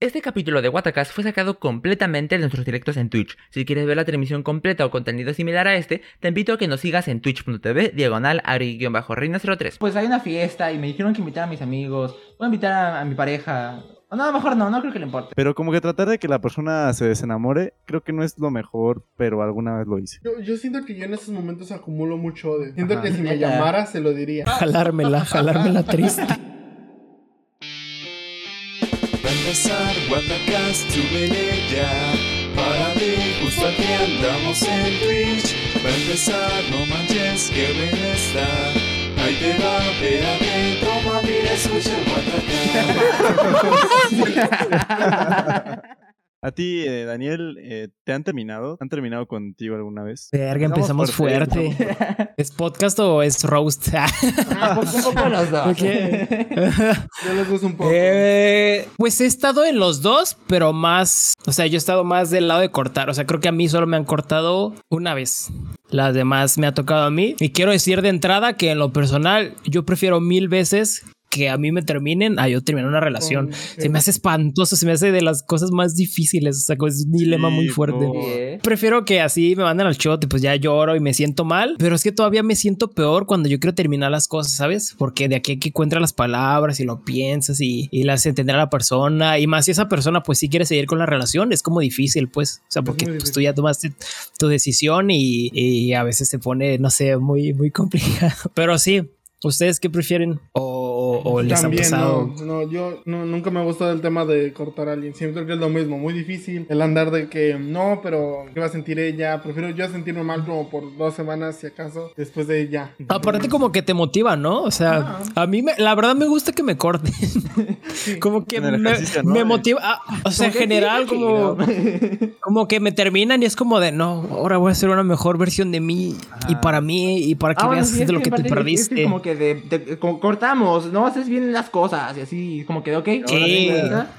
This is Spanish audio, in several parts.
Este capítulo de Watacast fue sacado completamente de nuestros directos en Twitch. Si quieres ver la transmisión completa o contenido similar a este, te invito a que nos sigas en twitch.tv diagonal ari-reina03. Pues hay una fiesta y me dijeron que invitar a mis amigos, voy a invitar a, a mi pareja. O no, mejor no, no creo que le importe. Pero como que tratar de que la persona se desenamore, creo que no es lo mejor, pero alguna vez lo hice. Yo, yo siento que yo en esos momentos acumulo mucho odio. Siento Ajá. que si me llamara se lo diría. Jalármela, jalármela triste. Empezar. Watacast, súbele ya Para ver, justo aquí andamos en Twitch. Va a empezar, no manches, que bien está. Ahí te va, espérate, toma, mira, escucha el Watacast A ti, eh, Daniel, eh, ¿te han terminado? ¿Han terminado contigo alguna vez? Verga, empezamos fuerte. fuerte. ¿Es podcast o es roast? Ah, pues un poco los dos. Yo les gusta un poco. Eh, pues he estado en los dos, pero más, o sea, yo he estado más del lado de cortar. O sea, creo que a mí solo me han cortado una vez. Las demás me ha tocado a mí. Y quiero decir de entrada que en lo personal, yo prefiero mil veces que a mí me terminen a yo terminar una relación. Se me hace espantoso, se me hace de las cosas más difíciles. O sea, es un dilema Sí, muy fuerte. no. ¿eh? Prefiero que así me manden al shot y pues ya lloro y me siento mal, pero es que todavía me siento peor cuando yo quiero terminar las cosas, ¿sabes? Porque de aquí a que encuentras las palabras y lo piensas y, y las entender a la persona y más si esa persona pues sí quiere seguir con la relación, es como difícil pues, o sea, porque pues, tú ya tomaste tu decisión y, y a veces se pone, no sé, muy, muy complicado, pero sí. ¿Ustedes qué prefieren? ¿O, o les ha También, pasado? no, no, yo no, nunca me ha gustado el tema de cortar a alguien. Siempre que es lo mismo, muy difícil. El andar de que no, pero ¿qué va a sentir ella? Prefiero yo sentirme mal como por dos semanas, si acaso, después de ya. Aparte como que te motiva, ¿no? O sea, a mí me, la verdad me gusta que me corten. como que me, motiva. ah, o sea, en general, como, como que me terminan y es como de no, ahora voy a hacer una mejor versión de mí y para mí y para que Ah, bueno, veas sí, de lo que te parte es- es perdiste. que como que de, de- como cortamos, no haces bien las cosas y así, como que, ok. Sí. ahora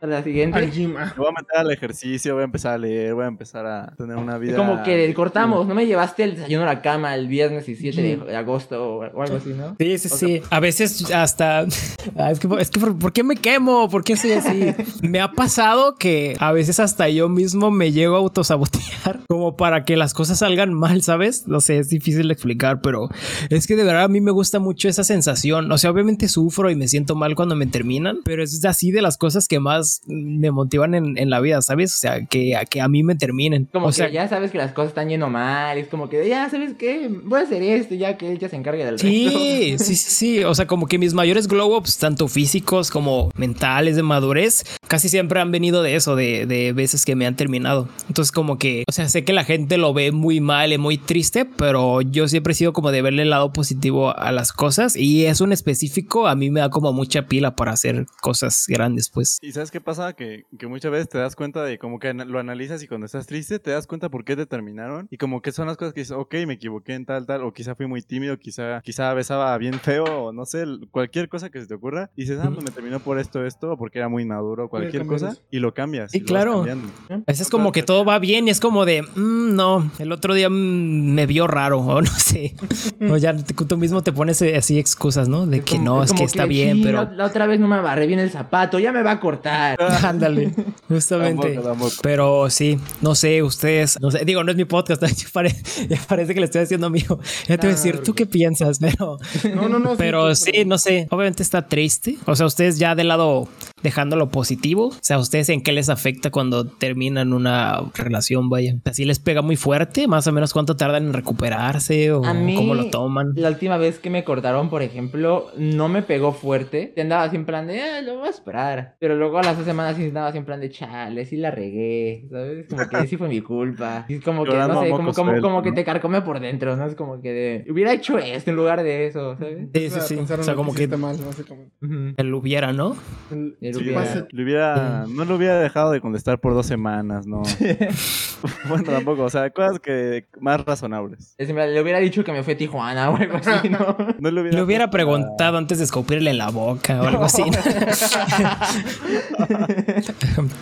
A la Al siguiente. gym. ah. Me voy a meter al ejercicio, voy a empezar a leer, voy a empezar a tener una vida... Es como que cortamos, no me llevaste el desayuno a la cama el viernes 17 de, de agosto o, algo así, ¿no? Sí, sí, sí. A veces hasta. Ah, es que, es que ¿por, por qué me quemo? ¿Por qué soy así? me ha pasado que a veces hasta yo mismo me llego a autosabotear como para que las cosas salgan mal, ¿sabes? No sé, es difícil de explicar, pero es que de verdad a mí me gusta mucho esa sensación. O sea, obviamente sufro y me siento mal cuando me terminan, pero es así de las cosas que más me motivan en, en la vida, ¿sabes? O sea, que, que a mí me terminen. Como o que sea, ya sabes que las cosas están yendo mal, es como que ya, ¿sabes qué? Voy a hacer esto ya que él ya se encargue del resto. Sí, sí, sí, sí. O sea, como que mis mayores glow ups, tanto físicos como mentales, de madurez, casi siempre han venido de eso, de, de veces que me han terminado. Entonces, como que, o sea, sé que la gente lo ve muy mal y muy triste, pero yo siempre he sido como de verle el lado positivo a las cosas y eso en específico a mí me da como mucha pila para hacer cosas grandes, pues. ¿Y sabes qué pasa? Que, que muchas veces te das cuenta de como que lo analizas y cuando estás triste te das cuenta por qué te terminaron y como que son las cosas que dices, ok, me equivoqué en tal, tal, o quizá fui muy tímido, quizá, quizá besaba bien feo, o no sé, cualquier cosa que se te ocurra. Y dices, ah, pues me terminó por esto, esto, o porque era muy maduro, cualquier cosa, y lo cambias. Y claro. A veces es como que todo va bien y es como de, "Mm, no, el otro día mm, me vio raro o no sé. o ya te- tú mismo te pones así excusas, ¿no? De que Como- no, es que está bien, "Sí, pero... La, la otra vez no me amarré bien el zapato, ya me va a cortar. Ándale, justamente. Pero sí, no sé, ustedes, no sé, digo, no es mi podcast, ya, pare- ya parece que le estoy haciendo mío. Ya te voy a decir, ¿tú qué piensas? Pero, No, no, no. pero sí, sí, no sé, obviamente está triste. O sea, ustedes ya del lado dejando lo positivo, o sea, ¿ustedes en qué les afecta cuando terminan una relación? Vaya, así les pega muy fuerte, más o menos cuánto tardan en recuperarse o A mí, cómo lo toman. La última vez que me cortaron, por ejemplo, no me pegó fuerte. Te andaba así en plan de, ah, lo voy a esperar. Pero luego a las dos semanas sí andaba así en plan de, chale, sí la regué. ¿Sabes? Como que sí fue mi culpa. Y es como que, no sé, como, como, como que te carcome por dentro, ¿no? Es como que de, hubiera hecho esto en lugar de eso, ¿sabes? Sí, sí, sí. O sea, como que mal, básicamente. Ujú. él hubiera, ¿no? El- Sí, hubiera- pasa- le hubiera, no lo hubiera dejado de contestar por dos semanas, no. bueno, tampoco, o sea, cosas que más razonables. Es plan, Le hubiera dicho que me fue a Tijuana o algo así, ¿no? No le hubiera, Le preguntado antes de escupirle en la boca o algo así.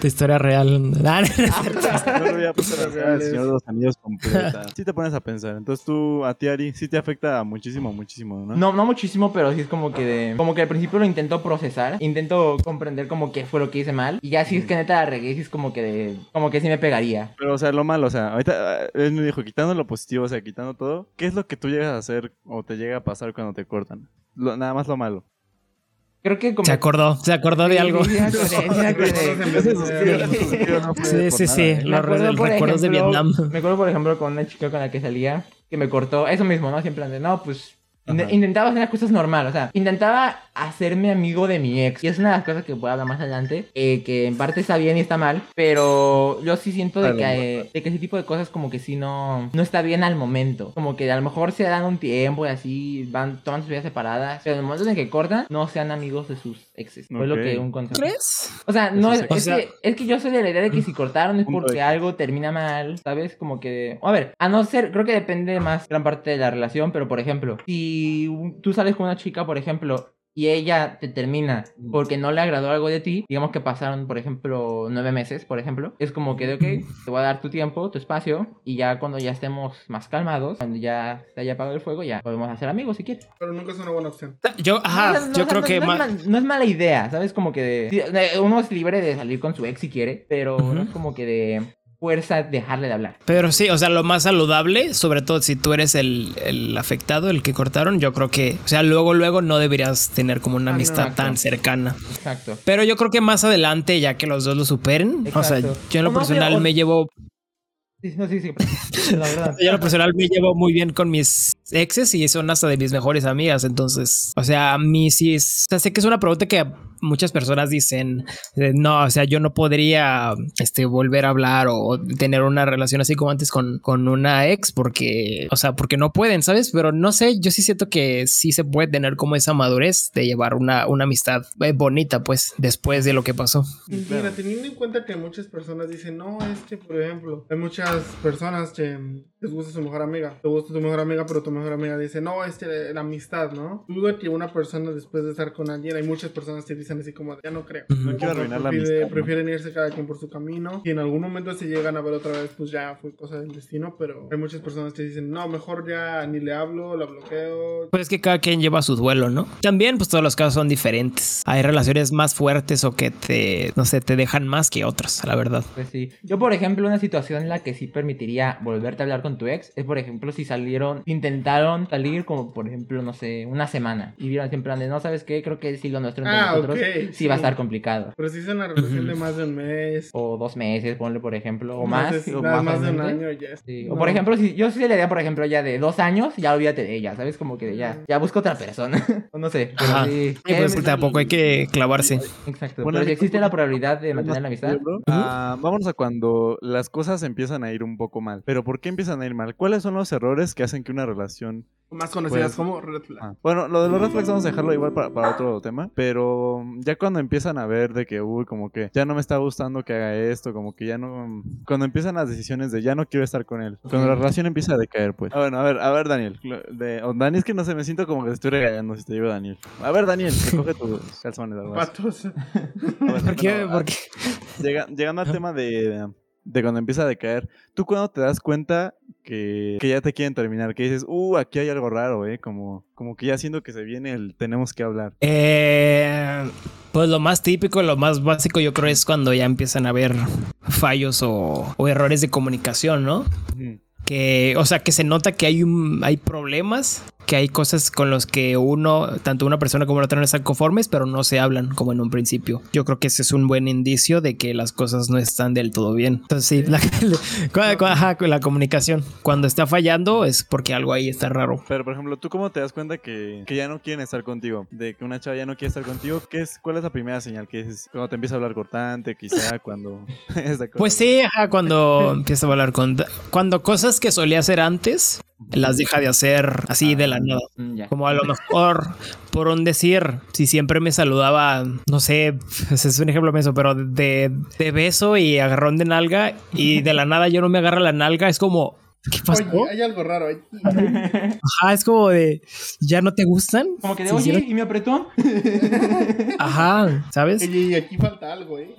de historia real. No, no. No le hubiera puesto. Señor de los Anillos completa. Sí te pones a pensar. Entonces tú, a ti, Ari, sí te afecta muchísimo, muchísimo, ¿no? No, no muchísimo, pero sí es como que de, como que al principio lo intento procesar, intento comprender entender como que fue lo que hice mal. Y ya si es que neta la regué, sí es como que, de- como que sí me pegaría. Pero, o sea, lo malo, o sea, ahorita eh, él me dijo, quitando lo positivo, o sea, quitando todo, ¿qué es lo que tú llegas a hacer o te llega a pasar cuando te cortan? Lo- nada más lo malo. Creo que como... Se acordó, se acordó de algo. sí, sí sí Los acuerdo, re- por recuerdos de ejemplo- Vietnam. Me acuerdo, por ejemplo, con una chica con la que salía que me cortó eso mismo, ¿no? Siempre de, no, pues. Ajá. Intentaba hacer las cosas normal, o sea, intentaba hacerme amigo de mi ex. Y es una de las cosas que voy a hablar más adelante, eh, que en parte está bien y está mal, pero yo sí siento de que, eh, de que ese tipo de cosas como que sí no, no está bien al momento. Como que a lo mejor se dan un tiempo y así van, toman sus vidas separadas, pero en el momento en el que cortan, no sean amigos de sus exes. Fue lo que un consejo. ¿Crees? O sea, no es, sí. es O sea- que, es que yo soy de la idea de que si cortaron es porque algo termina mal, ¿sabes? Como que... A ver, a no ser, creo que depende más gran parte de la relación, pero por ejemplo, si tú sales con una chica, por ejemplo, y ella te termina porque no le agradó algo de ti, digamos que pasaron, por ejemplo, nueve meses, por ejemplo, es como que de, ok, te voy a dar tu tiempo, tu espacio, y ya cuando ya estemos más calmados, cuando ya se haya apagado el fuego, ya podemos hacer amigos si quieres. Pero nunca es una buena opción. Yo, ajá, No, no, yo no, creo no, que no, ma- es mal- no es mala idea, ¿sabes? Como que de- uno es libre de salir con su ex si quiere, pero no es como que de fuerza dejarle de hablar. Pero sí, o sea, lo más saludable, sobre todo si tú eres el, el afectado, el que cortaron, yo creo que, o sea, luego, luego no deberías tener como una Ah, amistad exacto. tan cercana. Exacto. Pero yo creo que más adelante, ya que los dos lo superen, o sea, yo en lo personal me llevo, Sí, no, sí, sí. La verdad. yo en lo personal me llevo muy bien con mis exes y son hasta de mis mejores amigas, entonces, o sea, a mí sí, es- o sea, sé que es una pregunta que muchas personas dicen, no, o sea, yo no podría, este, volver a hablar o tener una relación así como antes con, con una ex porque, o sea, porque no pueden, ¿sabes? Pero no sé, yo sí siento que sí se puede tener como esa madurez de llevar una, una amistad eh, bonita, pues, después de lo que pasó. Y Mira, teniendo en cuenta que muchas personas dicen, no, es que, por ejemplo, hay muchas personas que les gusta su mejor amiga, te gusta tu mejor amiga, pero tu mejor amiga dice, no, es que la amistad, ¿no? Dudo que una persona después de estar con alguien, hay muchas personas que dicen así como, ya no creo. No quiero arruinar la amistad. ¿no? Prefieren irse cada quien por su camino. Y en algún momento se llegan a ver otra vez, pues ya fue cosa del destino. Pero hay muchas personas que dicen, no, mejor ya ni le hablo, la bloqueo. Pues es que cada quien lleva su duelo, ¿no? También, pues todos los casos son diferentes. Hay relaciones más fuertes o que te, no sé, te dejan más que otras, la verdad. Pues sí. Yo, por ejemplo, una situación en la que sí permitiría volverte a hablar con tu ex es, por ejemplo, si salieron, intentaron salir como, por ejemplo, no sé, una semana y vieron en plan de, no, ¿sabes qué? Creo que sí lo nuestro entre Ah, nosotros sí, va a estar complicado. Pero si es una relación de más de un mes. O dos meses, ponle, por ejemplo, o más o más, más de un año ya. O por ejemplo, si yo sí le daría, por ejemplo, ya de dos años, ya olvídate de ella, ¿sabes? Como que ya, ya busco otra persona. o no sé. Pero Ajá. sí. Sí, pues tampoco hay que clavarse. Exacto. Bueno, pero si existe la probabilidad de mantener la amistad. Ah, vámonos a cuando las cosas empiezan a ir un poco mal. Pero ¿por qué empiezan a ir mal? ¿Cuáles son los errores que hacen que una relación... Más conocidas Pues- como red flag. Ah, Bueno, lo de los red flags vamos a dejarlo igual para, para otro tema. Pero ya cuando empiezan a ver de que, uy, como que ya no me está gustando que haga esto, como que ya no... Cuando empiezan las decisiones de ya no quiero estar con él. Cuando la relación empieza a decaer, pues. Ah, bueno, a ver, a ver, Daniel. De, o Dani, es que no sé, me siento como que te estoy regañando si te digo Daniel. A ver, Daniel, recoge tus calzones. Patos. ¿Por qué? bueno, ¿Por qué? Llega- llegando al tema de, de cuando empieza a decaer, ¿tú cuando te das cuenta que, que ya te quieren terminar? Que dices, uh, aquí hay algo raro, ¿eh? Como, como que ya siento que se viene el tenemos que hablar. Eh, pues lo más típico, lo más básico, yo creo es cuando ya empiezan a haber fallos o, o errores de comunicación, ¿no? Que, o sea, que se nota que hay un, hay problemas, que hay cosas con los que uno, tanto una persona como la otra no están conformes, pero no se hablan como en un principio. Yo creo que ese es un buen indicio de que las cosas no están del todo bien. Entonces, sí, la, la comunicación. Cuando está fallando es porque algo ahí está raro. Pero, por ejemplo, ¿tú cómo te das cuenta que, que ya no quieren estar contigo? De que una chava ya no quiere estar contigo. ¿Qué es, ¿Cuál es la primera señal? que es cuando te empieza a hablar cortante? Quizá cuando... esa cosa. Pues sí, ajá, cuando empieza a hablar con... Cuando cosas que solía hacer antes, las deja de hacer así de la nada. Mm. Como a lo mejor, por un decir, si siempre me saludaba, no sé, ese es un ejemplo de eso, pero de, de beso y agarrón de nalga y de la nada yo no me agarra la nalga, es como, ¿Qué pasó? Oye, hay algo raro ahí. Ajá, es como de, ¿ya no te gustan? Como que de, ¿Se oye, hicieron? ¿y mi apretón? Ajá, ¿sabes? Oye, y aquí falta algo, ¿eh?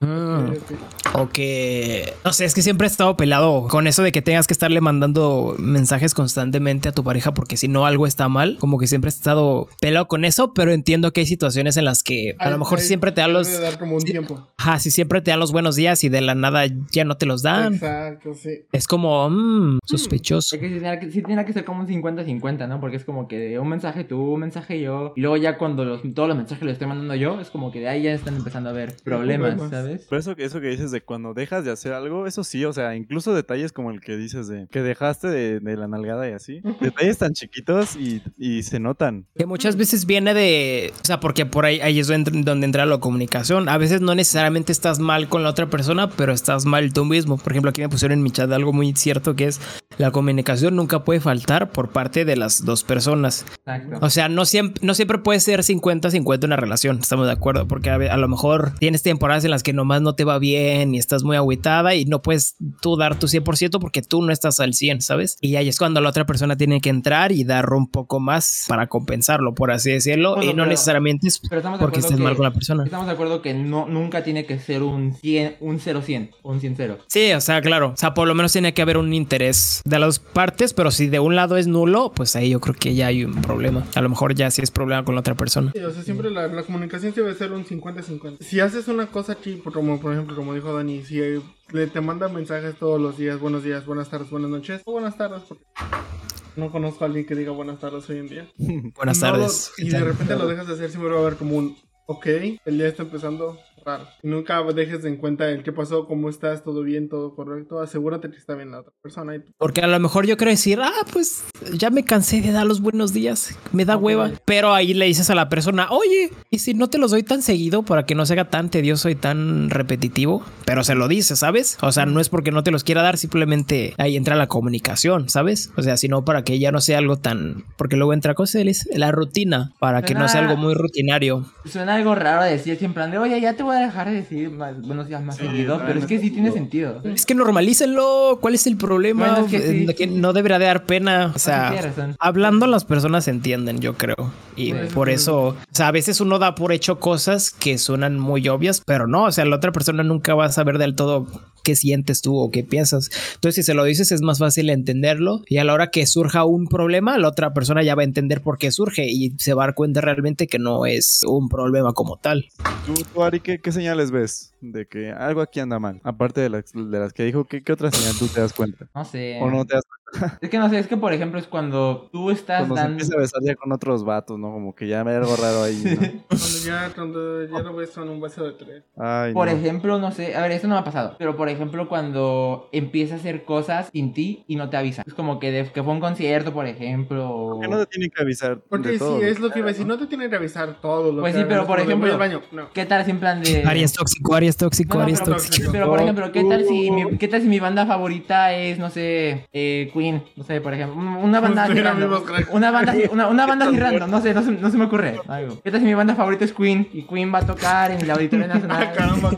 Mm. Sí. O que, no sé, es que siempre he estado pelado con eso de que tengas que estarle mandando mensajes constantemente a tu pareja porque si no algo está mal, como que siempre he estado pelado con eso, pero entiendo que hay situaciones en las que a Ay, lo mejor ay, siempre te dan los... dar como un sí. tiempo. Ajá, si siempre te dan los buenos días y de la nada ya no te los dan. Exacto, sí. Es como, mmm, sospechoso. Es que sí tiene que, sí tiene que ser como un 50-50, ¿no? Porque es como que de un mensaje tú, un mensaje yo. Y luego ya cuando los- todos los mensajes los estoy mandando yo, es como que de ahí ya están empezando a haber problemas, problemas. ¿sabes? Pero eso, eso que dices de cuando dejas de hacer algo, eso sí, o sea, incluso detalles como el que dices de que dejaste de, de la nalgada y así. Detalles tan chiquitos y, y se notan. Que muchas veces viene de, o sea, porque por ahí, ahí es donde, donde entra la comunicación. A veces no necesariamente estás mal con la otra persona, pero estás mal tú mismo. Por ejemplo, aquí me pusieron en mi chat algo muy cierto que es la comunicación nunca puede faltar por parte de las dos personas. Exacto. O sea, no siempre, no siempre puede ser 50-50 una relación, estamos de acuerdo, porque a, a lo mejor tienes temporadas en las que nomás no te va bien y estás muy agüitada y no puedes tú dar tu 100% porque tú no estás al 100, ¿sabes? Y ahí es cuando la otra persona tiene que entrar y dar un poco más para compensarlo, por así decirlo, Bueno, y no pero- necesariamente es porque estés mal que- con la persona. Estamos de acuerdo que no, nunca tiene que ser un 100, un 0-100, o un 100-0. Sí, o sea, claro. O sea, por lo menos tiene que haber un interés de las partes, pero si de un lado es nulo, pues ahí yo creo que ya hay un problema. A lo mejor ya sí es problema con la otra persona. Sí, o sea, siempre la, la comunicación debe ser un 50-50. Si haces una cosa aquí, como por ejemplo, como dijo Dani, si eh, le te manda mensajes todos los días, buenos días, buenas tardes, buenas noches, o buenas tardes, porque no conozco a alguien que diga buenas tardes hoy en día. Buenas No tardes. y de repente lo dejas de hacer, siempre va a haber como un, ok, el día está empezando raro. Nunca dejes en cuenta el qué pasó, cómo estás, todo bien, todo correcto. Asegúrate que está bien la otra persona. Y Porque a lo mejor yo quiero decir, ah, pues ya me cansé de dar los buenos días, me da hueva. Pero ahí le dices a la persona, oye, y si no te los doy tan seguido para que no se haga tan tedioso y tan repetitivo, pero se lo dices, ¿sabes? O sea, no es porque no te los quiera dar, simplemente ahí entra la comunicación, ¿sabes? O sea, sino para que ya no sea algo tan, porque luego entra cosa, la rutina, para que no sea algo muy rutinario. Suena algo raro decir siempre oye, ya te voy a dejar de decir más, buenos días más Sí, seguido, no, pero es que sí tiene sentido. Es que normalícenlo. ¿Cuál es el problema? Bueno, es que sí. Eh, que no debería dar pena. O sea, tienes razón. hablando las personas entienden, yo creo. Y por eso, o sea, a veces uno da por hecho cosas que suenan muy obvias, pero no, o sea, la otra persona nunca va a saber del todo qué sientes tú o qué piensas. Entonces, si se lo dices, es más fácil entenderlo. Y a la hora que surja un problema, la otra persona ya va a entender por qué surge y se va a dar cuenta realmente que no es un problema como tal. ¿Tú, Ari, ¿qué, qué señales ves de que algo aquí anda mal? Aparte de las, de las que dijo, ¿qué, qué otra señal tú te das cuenta? No sé. O no te das Es que no sé, es que por ejemplo es cuando tú estás cuando se dando... empieza a besar ya con otros vatos, ¿no? Como que ya me hay algo raro ahí, ¿no? Cuando ya, cuando ya lo ves en un vaso de tres. Ay, Por no. ejemplo, no sé, a ver, esto no me ha pasado, pero por ejemplo cuando empieza a hacer cosas sin ti y no te avisa. Es como que, de- que fue un concierto, por ejemplo. o- ¿Por qué no te tienen que avisar Porque de todo? sí, es lo que iba a decir. No te tienen que avisar todo lo Pues que sí, pero por ejemplo- baño. No. ¿Qué tal si en plan de... Aries tóxico, Aries tóxico, No, no, Aries pero, tóxico. pero, por ejemplo, ¿qué tal si mi, qué tal si mi banda favorita es, no sé, eh, Queen? No sé, por ejemplo, un- una banda así random. Una banda así, una, una banda así random, no sé, no se, no se me ocurre algo. ¿Qué tal si mi banda favorita es Queen y Queen va a tocar en el Auditorio Ah, Nacional? caramba,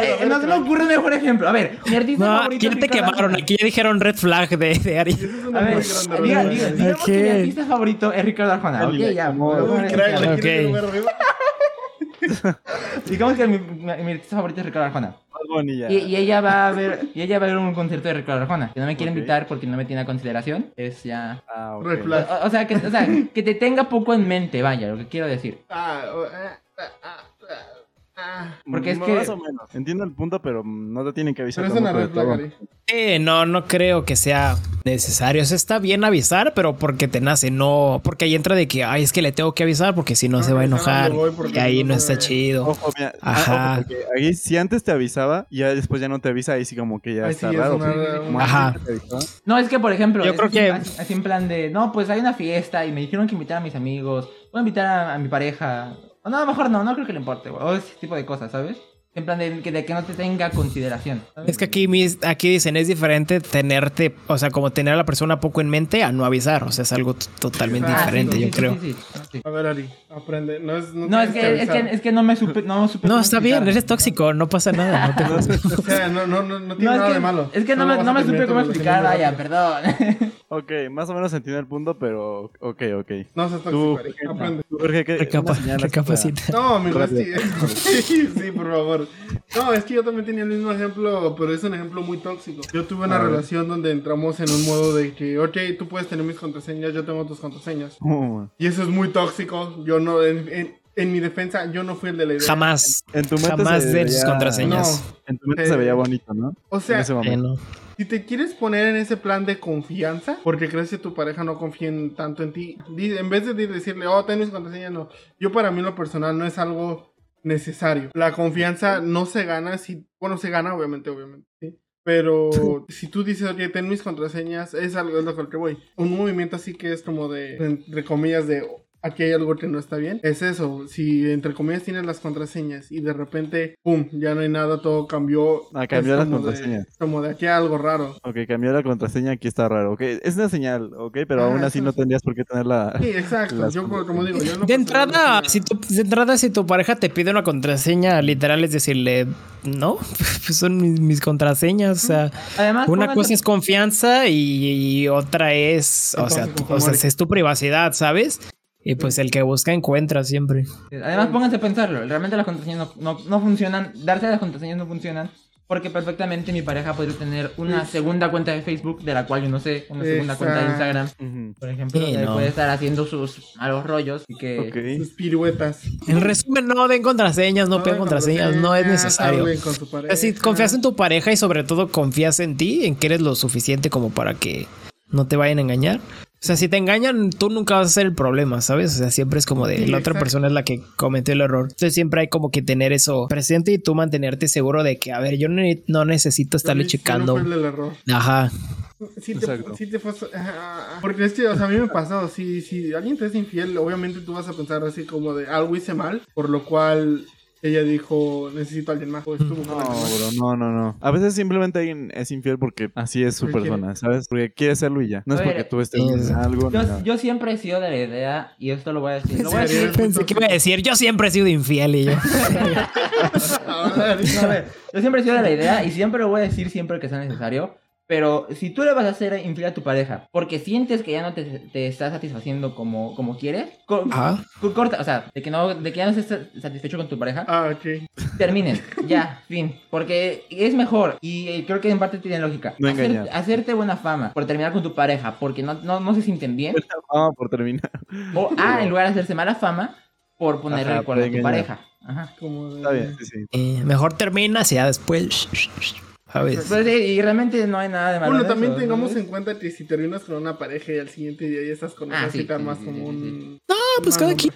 ver, no se me ocurre mejor ejemplo. A ver, mi artista No, favorito ¿quién es te quemaron? Aquí ya dijeron red flag de, de es A ver, diga, diga, digamos que mi artista favorito es Ricardo Arjona. Ok, ya. no, voy Digamos que mi, mi- mi artista favorito es Ricardo Arjona. Y, y ella va a ver y ella va a ver un concierto de Ricardo Arjona. Que no me quiere invitar porque no me tiene a consideración. Es ya. Ah. O, o sea, que, o sea, que te tenga poco en mente, vaya, lo que quiero decir. Ah, oh, ah, ah, ah, ah, ah. Porque es Más que- o menos. Entiendo el punto, pero no te tienen que avisar. Pero es una red flag. Eh, no, no creo que sea necesario. O sea, está bien avisar, pero porque te nace, no porque ahí entra de que, ay, es que le tengo que avisar porque si no, No, se va a enojar. Y ahí no está chido. Ojo, mira, ah, Ajá. ojo, porque ahí si antes te avisaba y ya después ya no te avisa, ahí sí como que ya está sí es raro. Como Ajá. No, es que por ejemplo, Yo creo así- que- así, así en plan de, no, pues hay una fiesta y me dijeron que invitar a mis amigos, voy a invitar a, a mi pareja. O no, a lo mejor no, no creo que le importe, güey. O ese tipo de cosas, ¿sabes? En plan de que, de que no te tenga consideración. ¿sabes? Es que aquí, mis- aquí dicen, es diferente tenerte, o sea, como tener a la persona poco en mente a no avisar. O sea, es algo totalmente Ah, diferente, sí, yo sí, creo. sí, sí, sí. A ver, Ari, aprende. No, es, no, No, es que, es, que, es que no me supe. No, supe No, está bien, eres tóxico, no pasa nada. No te O sea, no, no, no, no tiene No, nada que, de malo. es que no me, no me supe cómo explicar, vaya, perdón. Ok, más o menos entiendo el punto, pero ok, ok. No seas tóxico, Aprende. Jorge, ¿qué- Recapa- recapacita. No, es Rápido. que... sí, sí, por favor. No, es que yo también tenía el mismo ejemplo, pero es un ejemplo muy tóxico. Yo tuve una relación donde entramos en un modo de que, ok, tú puedes tener mis contraseñas, yo tengo tus contraseñas. Uh, Y eso es muy tóxico. Yo no, en, en- en mi defensa, yo no fui el de la idea. Jamás, en tu mente jamás se den sus veía- contraseñas. No, En tu mente Eh, se veía bonito, ¿no? o en sea, ese Eh, no. Si te quieres poner en ese plan de confianza, porque crees que tu pareja no confía en- tanto en ti, en vez de decirle, oh, ten mis contraseñas, no. Yo para mí en lo personal no es algo necesario. La confianza no se gana si, bueno, se gana obviamente, obviamente, ¿sí? Pero si tú dices, oye, ten mis contraseñas, es algo es lo que voy. Un movimiento así que es como de, entre comillas, de aquí hay algo que no está bien. Es eso, si entre comillas tienes las contraseñas y de repente, pum, ya no hay nada, todo cambió. Ah, cambió las como de- contraseñas. como de aquí hay algo raro. Ok, cambió la contraseña, aquí está raro. Ok, es una señal, ok, pero Ah, aún así no es- tendrías por qué tenerla. Sí, exacto. Las Yo, como como digo, yo no De entrada, si tu, de entrada, si tu pareja te pide una contraseña, literal es decirle, no, pues son mis, mis contraseñas. O sea, Además, una cosa es confianza y, y otra es, o sea, o sea, es tu privacidad, ¿sabes? Y pues el que busca encuentra siempre. Además, pónganse a pensarlo. Realmente las contraseñas no, no, no funcionan. Darse las contraseñas no funcionan. Porque perfectamente mi pareja podría tener una segunda cuenta de Facebook de la cual yo no sé, una segunda cuenta de. Instagram, Ujú. por ejemplo, Sí, donde no. puede estar haciendo sus malos rollos y que Ok. Sus piruetas. En resumen, no den contraseñas, no, piden contraseñas, no es necesario. si confías en tu pareja y sobre todo confías en ti, en que eres lo suficiente como para que no te vayan a engañar. O sea, si te engañan, tú nunca vas a ser el problema, ¿sabes? O sea, siempre es como de Sí, la otra persona es la que cometió el error. Entonces siempre hay como que tener eso presente y tú mantenerte seguro de que, a ver, yo no necesito estarle no checando. fue el error. Ajá. Sí te, sí te Porque es que, o sea, a mí me ha pasado. Si, si alguien te es infiel, obviamente tú vas a pensar así como de algo hice mal, por lo cual ella dijo, necesito a alguien más. O estuvo con No, bro, no, no, no. A veces simplemente alguien es infiel porque así es su Porque persona, ¿sabes? Porque quiere serlo y ya. No es A ver, porque tú estés sí, en algo. Yo, yo siempre he sido de la idea, y esto lo voy a decir. Lo voy a decir. Pensé que iba a decir, yo siempre he sido infiel y yo. Ahora, No, a ver, yo siempre he sido de la idea y siempre lo voy a decir siempre que sea necesario. Pero si tú le vas a hacer infiel a tu pareja porque sientes que ya no te, te está satisfaciendo como, como quieres, co- Ajá. co- corta, o sea, de que, no, de que ya no estés satisfecho con tu pareja, Ah, ok. terminen, ya, fin. Porque es mejor y eh, creo que en parte tiene lógica. No Hacer- engañar. hacerte buena fama por terminar con tu pareja porque no, no, no se sienten bien. Ah, por terminar. O A, en lugar de hacerse mala fama por ponerle Ajá, el cuerno a tu pareja. Ajá. Como de- Está bien, sí, sí. Eh, mejor terminas y ya después. ¿Sabes? Pues, sí, y realmente no hay nada de malo. Bueno, en también eso, tengamos en cuenta que si terminas con una pareja y al siguiente día ya estás con Ah, otra, sí, sí sí, armas sí, como sí, un. Ah, pues cada quien.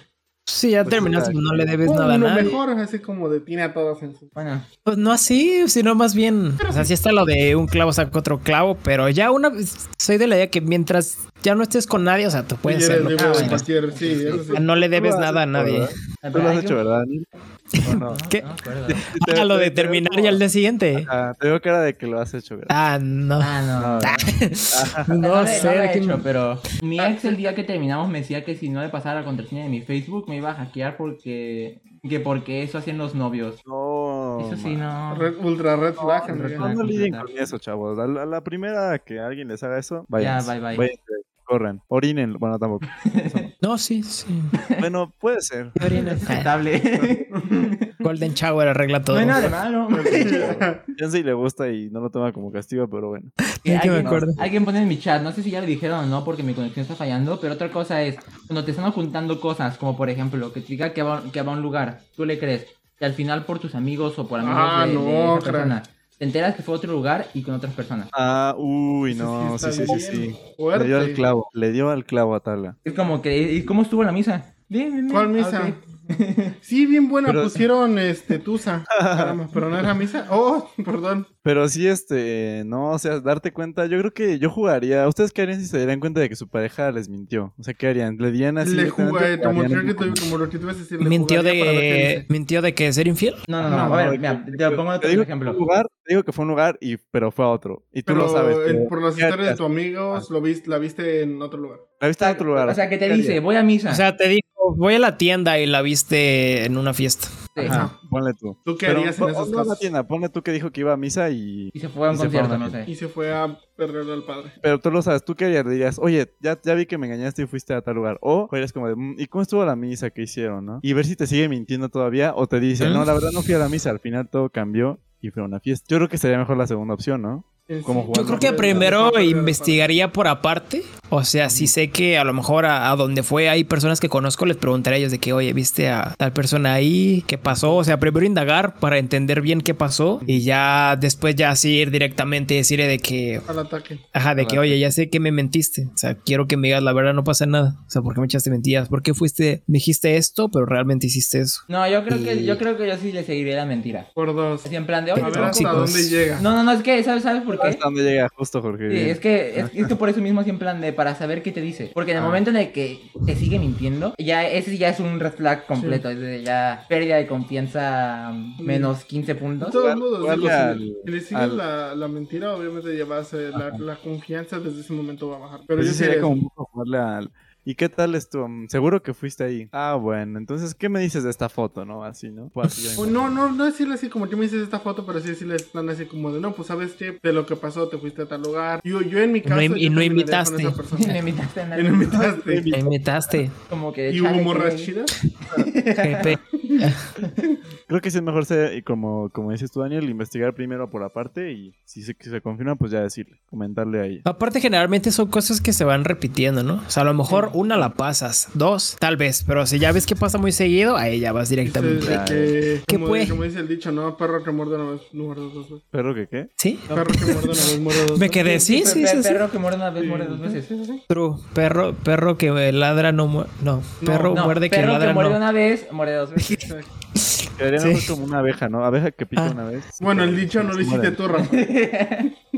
Si ya Pues terminaste, no le debes Uno nada a nadie. mejor, así como de tiene a todas en su. Bueno, Pues no así, sino más bien. O sea, sí está lo de un clavo saca otro clavo, pero ya una vez. Soy de la idea que mientras ya no estés con nadie, o sea, tú puedes Y hacerlo. Ah, cualquier- sí, sí. No le debes nada a nadie. Tú lo has hecho, ¿verdad? ¿Qué? No, me acuerdo. Ah, lo de terminar ya al día siguiente. Ah, te veo cara de que lo has hecho, ¿verdad? Ah, no. Ah, no. No, sé lo he hecho, pero mi ex el día que terminamos me decía que si no le pasara la contraseña de mi Facebook me iba a hackear porque que porque eso hacían los novios. No. Eso sí, no. Red- ultra red flag, no. No, no Completar. lidien con eso, chavos. A la, a la primera que alguien les haga eso, vayan. bye, bye. Váyanse, corran. Orinen. Bueno, tampoco. No, sí, sí. bueno, puede ser. Aceptable. Golden Shower arregla todo. no hay nada de malo. Yo sí le gusta y no lo toma como castigo, pero bueno. Que Ya que me alguien, acuerdo. alguien pone en mi chat, no sé si ya le dijeron o no porque mi conexión está fallando, pero otra cosa es, cuando te están ocultando cosas, como por ejemplo, que te diga que va, que va a un lugar, tú le crees, y al final por tus amigos o por amigos Ah, de, de no, esa persona, te enteras que fue a otro lugar y con otras personas. Ah, uy, no, sí, sí, sí, sí. Le dio al clavo, le dio al clavo a Tala. Es como que, ¿y cómo estuvo la misa? Bien, bien, bien. ¿Cuál Ah, misa? ok. Sí, bien buena. Pero- Pusieron este Tusa. Caramba, pero no era misa. Oh, perdón. Pero sí, este, no, o sea, darte cuenta, yo creo que yo jugaría. ¿Ustedes qué harían si se dieran cuenta de que su pareja les mintió? O sea, ¿qué harían? ¿Le dirían así? Le o como, harían creo que algo tú- como lo que tú ibas a decir. le Mintió jugaría de. dice. Mintió de que ser infiel. No, no, no. No, a ver, mira, te- pongo otro fue ejemplo. un lugar, te digo que fue un lugar, y, pero fue a otro. Y tú Pero lo sabes. pero- por las ¿qué historias de tu amigos, lo viste, la viste en otro lugar. La viste en otro lugar. O sea, que te ¿Qué dice, voy a misa. O sea, te dijo, voy a la tienda y la viste en una fiesta. Sí. Ajá, ponle tú. ¿Tú qué Pero, harías en no, esos no a la tienda, ponle tú que dijo que iba a misa y... Y se fue a un Y se fue a concierto, una no sé. Y se fue a perderle al padre. Pero tú lo sabes, ¿tú qué harías? Dirías, oye, ya, ya vi que me engañaste y fuiste a tal lugar. O eres como de, "Mm, ¿y cómo estuvo la misa que hicieron, no? Y ver si te sigue mintiendo todavía o te dice, ¿Eh? no, la verdad no fui a la misa, al final todo cambió y fue una fiesta. Yo creo que sería mejor la segunda opción, ¿no? En ¿Cómo sí, jugar? Yo creo que primero investigaría por aparte. O sea, si sé que a lo mejor a, a donde fue hay personas que conozco, les preguntaré a ellos de que, oye, ¿viste a tal persona ahí? ¿Qué pasó? O sea, primero indagar para entender bien qué pasó y ya después ya así ir directamente y decirle de que, Al ataque. ajá, de que, oye, ya sé que me mentiste. O sea, quiero que me digas la verdad, no pasa nada. O sea, ¿por qué me echaste mentiras? ¿Por qué fuiste, me dijiste esto, pero realmente hiciste eso? No, yo creo que yo creo que yo sí le seguiría la mentira. Por dos. Así en plan de, A oye, ver ¿cómo- hasta tóxicos. dónde llega. No, no, no, es que, ¿sabes, ¿sabes por qué? Hasta dónde llega justo, Jorge. Sí, es que, es, es que por eso mismo así en plan de para saber qué te dice. Porque en el Ah. momento en el que te sigue mintiendo, ya ese ya es un red flag completo. Es de ya pérdida de confianza mm, menos 15 De puntos. todos Jugar- modos, digo, si, al- le- si le sigues al- la, la mentira, obviamente ya vas a, la, la confianza desde ese momento va a bajar. Pero yo sí sería sería como mucho jugarle al... ¿Y qué tal esto? Mm, Seguro que fuiste ahí. Ah, bueno, entonces, ¿qué me dices de esta foto, no? Así, ¿no? Pues me no, no, no decirle así como tú me dices esta foto, pero sí decirle plan así como de no, pues sabes que de lo que pasó te fuiste a tal lugar. Yo, yo en mi no caso. y no invitaste. persona. Me invitaste a Y no invitaste. Como que ¿Y hubo morras chidas? Creo que sí es mejor ser, y como, como dices tú, Daniel, investigar primero por aparte y si se, si se confirma, pues ya decirle, comentarle ahí. Aparte, generalmente son cosas que se van repitiendo, ¿no? O sea, a lo mejor una la pasas, dos, tal vez, pero si ya ves que pasa muy seguido, ahí ya vas directamente. ¿Qué como, fue? como dice el dicho, ¿no? Perro que muerde una vez, muerde dos veces. ¿Perro que qué? ¿Sí? Perro que muerde una vez, muerde dos Me veces. quedé, sí, sí, sí. sí. Perro que muerde una vez, muerde dos veces. True. Perro, perro que ladra no muerde. No, perro No, muerde que perro ladra que muerde no. una vez, muerde dos veces. check. Quedaría Sí. mejor como una abeja, ¿no? Abeja que pica Ah. una vez. Bueno, el dicho no lo hiciste tú, Rafa.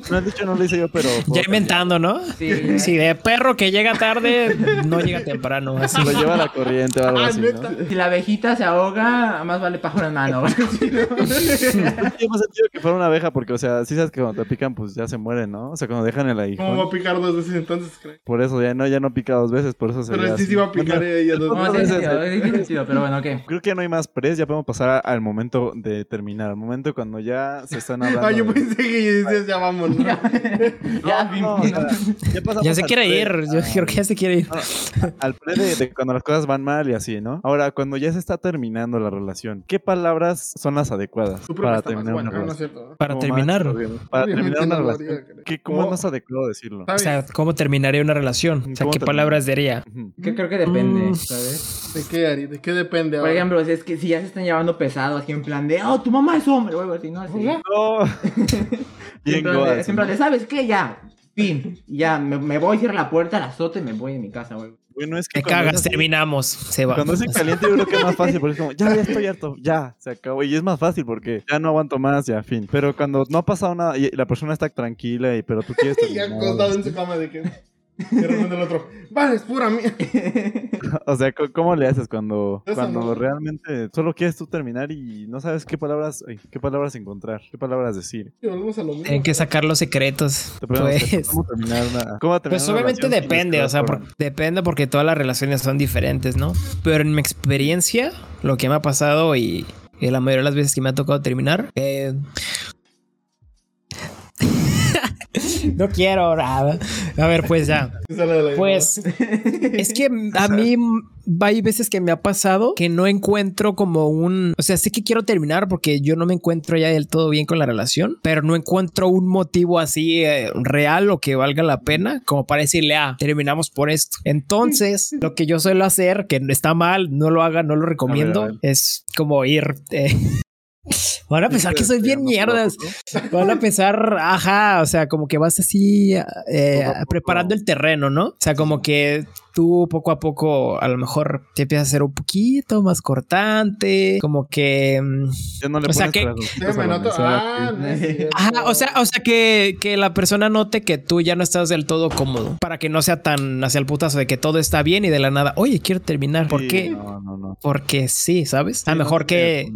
No, el dicho no lo hice yo, pero... Ya inventando, ¿no? Sí. Sí, de perro que llega tarde, no llega temprano. Así. Lo lleva a la corriente o algo Ah, así, neta. ¿no? Si la abejita se ahoga, más vale pájaro en mano. Tiene más sentido que fuera una abeja porque, o sea, si sabes que cuando te pican, pues ya se mueren, ¿no? O sea, cuando dejan el ¿Cómo va aguijón. a picar dos veces entonces, cree? Por eso ya no, ya no pica dos veces, por eso se Pero sí se iba a picar ella dos No, veces. sí pero bueno, ¿qué? Creo que no hay más pres, ya podemos pasar al momento de terminar, al momento cuando ya se están hablando. Ah, yo de- pensé que ya vamos, ¿no? Ya, No, no, ya se quiere pre, ir. Yo creo que ya se quiere ir. al pre de, de cuando las cosas van mal y así, ¿no? Ahora, cuando ya se está terminando la relación, ¿qué palabras son las adecuadas para está terminar una cierto. Para terminar. Para terminar una relación. ¿qué- ¿Cómo es más adecuado decirlo? Está O sea, ¿cómo terminaría una relación? O sea, ¿Cómo ¿qué termina? palabras diría? Que creo que depende, Mm. ¿sabes? ¿De qué, Ari? ¿De qué depende Por ejemplo, si es que si ya se están llevando pesado, así en plan de, oh, tu mamá es hombre, o algo así, ¿no? Así. No. Bien en plan de, goas, en plan ¿no? de, ¿sabes qué? Ya, fin. Ya, me, me voy, cierro la puerta, la azoto y me voy de mi casa, güey. Bueno, es que Te cagas, es así- terminamos. Se va. Cuando es en caliente yo creo que es más fácil porque es como, ya, ya estoy harto, ya, se acabó. Y es más fácil porque ya no aguanto más, ya, fin. Pero cuando no ha pasado nada y la persona está tranquila y pero tú quieres ya terminar, acostado en su cama de que... De repente el otro, vale, es pura mía. O sea, ¿cómo le haces cuando, Eso cuando no. realmente solo quieres tú terminar y no sabes qué palabras, ay, qué palabras encontrar, qué palabras decir? Y. Tienen que sacar los secretos. Pues, ¿cómo terminar una, cómo terminar pues obviamente depende, o sea, por- depende porque todas las relaciones son diferentes, ¿no? Pero en mi experiencia, lo que me ha pasado y, y la mayoría de las veces que me ha tocado terminar, eh, no quiero nada. A ver, pues ya. Pues es que a mí hay veces que me ha pasado que no encuentro como un, o sea, sé que quiero terminar porque yo no me encuentro ya del todo bien con la relación, pero no encuentro un motivo así eh, real o que valga la pena como para decirle, ah, terminamos por esto. Entonces, lo que yo suelo hacer, que está mal, no lo haga, no lo recomiendo, a ver. es como ir... eh, Van a pensar que soy bien mierdas. Van a pensar, ajá, o sea, como que vas así eh, preparando el terreno, ¿no? O sea, como que tú poco a poco a lo mejor te empiezas a ser un poquito más cortante, como que... Ya no le O sea, que-. Ajá, o sea, o sea que, que la persona note que tú ya no estás del todo cómodo para que no sea tan hacia el putazo de que todo está bien y de la nada, oye, quiero terminar. ¿Por Sí, qué? No, no, no. Porque sí, ¿sabes? a lo mejor que,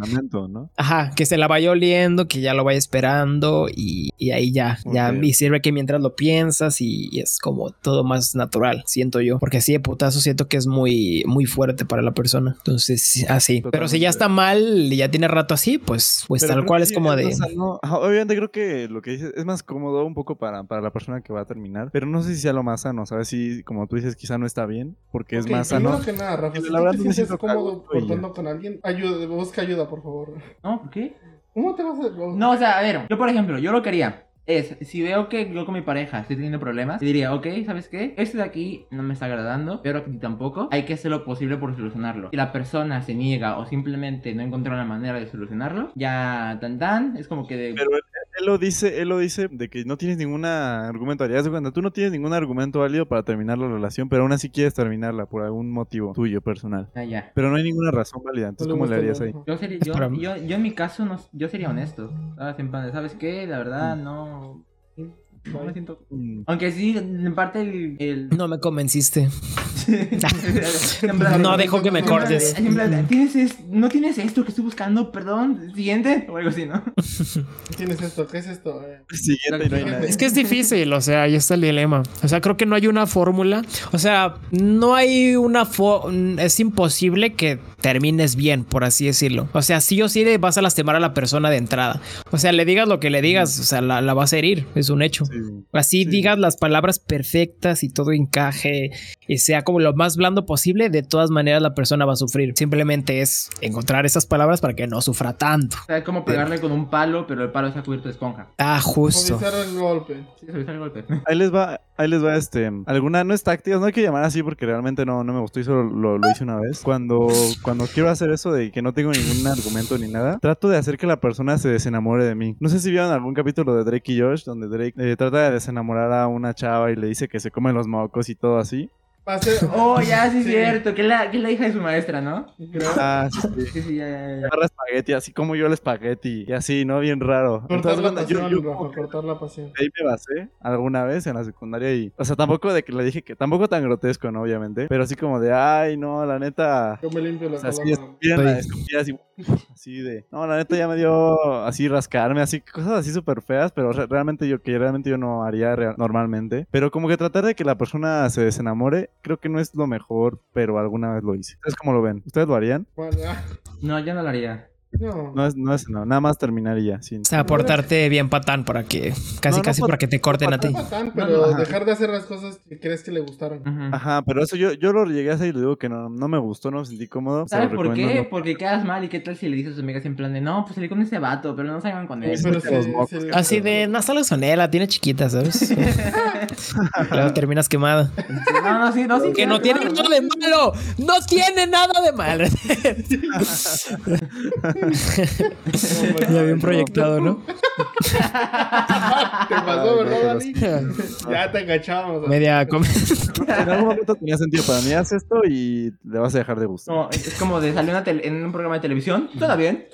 ajá, que se la vaya oliendo, que ya lo vaya esperando y, y ahí ya, ya, y sirve que mientras lo piensas y, y es como todo más natural, siento yo. Porque así de putazo siento que es muy, muy fuerte para la persona. Entonces, sí, así. Pero si ya está mal y ya tiene rato así, pues, pues Pero tal cual es como de... no- obviamente creo que lo que dices es más cómodo un poco para, para la persona que va a terminar, pero no sé si sea lo más sano, ¿sabes? Si, como tú dices, quizá no está bien, porque es más sano. que nada, Rafa, La si verdad tú te sientes cómodo cortando con alguien, ayuda, busca ayuda, por favor. ¿No? ¿Por qué? ¿Cómo te vas a...? No, o sea, a ver, yo por ejemplo, yo lo que haría es, si veo que yo con mi pareja estoy teniendo problemas, le diría, ok, ¿sabes qué? Este de aquí no me está agradando, pero a ti tampoco. Hay que hacer lo posible por solucionarlo. Si la persona se niega o simplemente no encontró la manera de solucionarlo, ya tan tan, es como que de... él, lo dice, él lo dice de que no tienes ningún argumento válido. Cuenta, tú no tienes ningún argumento válido para terminar la relación, pero aún así quieres terminarla por algún motivo tuyo personal. Ah, ya. Pero no hay ninguna razón válida. Entonces, No ¿cómo le gusta harías ahí? Yo, sería, yo, yo, yo en mi caso, no, yo sería honesto. ¿Sabes? En plan de, ¿sabes qué? La verdad, no... No me siento... Mm. Aunque sí, en parte el... el... No me convenciste. No dejo que me cortes. en plan de, ¿Tienes es- no tienes esto que estoy buscando, perdón, siguiente o algo así, ¿no? ¿Qué tienes esto? ¿Qué es esto? Eh, Siguiente y no hay nadie. Es que es difícil, o sea, ahí está el dilema. O sea, creo que no hay una fórmula. O sea, no hay una fo- Es imposible que termines bien, por así decirlo. O sea, sí o sí le vas a lastimar a la persona de entrada. O sea, le digas lo que le digas, o sea, la, la vas a herir, es un hecho. Sí. Así Sí. digas las palabras perfectas y todo encaje y sea como lo más blando posible, de todas maneras la persona va a sufrir. Simplemente es encontrar esas palabras para que no sufra tanto. O sea, es como pegarle con un palo, pero el palo está cubierto de esponja. Ah, justo. El golpe. Sí, se el golpe. Ahí les va, ahí les va este, alguna, no es táctica, no hay que llamar así porque realmente no, no me gustó y solo lo, lo hice una vez. Cuando, cuando quiero hacer eso de que no tengo ningún argumento ni nada, trato de hacer que la persona se desenamore de mí. No sé si vieron algún capítulo de Drake y Josh donde Drake eh, trata de desenamorar a una chava y le dice que se come los mocos y todo así. Va a ser... Oh, ya, sí, es Sí. cierto. Que es la, que la hija de su maestra, ¿no? Creo. Ah, sí, sí. Sí, sí, ya, ya, ya. Agarra espagueti, así como yo el espagueti y así, ¿no? Bien raro. Cortar Entonces, la yo- pasión, yo Rafa, como que- cortar la pasión. Ahí me basé alguna vez en la secundaria y... O sea, tampoco de que le dije que... Tampoco tan grotesco, ¿no? Obviamente. Pero así como de, ay, no, la neta... Yo me limpio la O sea, así cola es, con- bien, Oye. escupida así, así de... No, la neta ya me dio así rascarme, así cosas así súper feas, pero re- realmente yo que realmente yo no haría normalmente. Pero como que tratar de que la persona se desenamore, creo que no es lo mejor, pero alguna vez lo hice. ¿Ustedes cómo lo ven? ¿Ustedes lo harían? Ah, No, yo no lo haría. No. No es, no es, no, nada más terminar y ya, sin... O sea, portarte bien patán para que casi No, no casi para que te corten a ti. No patán, No, pero dejar de hacer las cosas que crees que le gustaron. Ajá, pero eso yo, yo lo llegué a hacer y le digo que no, no me gustó, no me sentí cómodo. ¿Sabes por qué? no. Porque quedas mal y qué tal si le dices a tus amigas en plan de no, pues salí con ese vato, pero no salgan con él. Sí, Pero mete los sí, mocos. sí, Así de, no salgas con ella, la tiene chiquita, ¿sabes? Luego terminas quemada. No, no, sí, no, sí. Que no tiene nada de malo. No tiene nada de malo. ya bien proyectado, ¿no? Te pasó, ¿verdad, Dani? Ya te agachamos. Media En algún momento tenía sentido para mí, haz esto y le vas a dejar de gustar. No, es como de salir una tele- en un programa de televisión. Suena bien.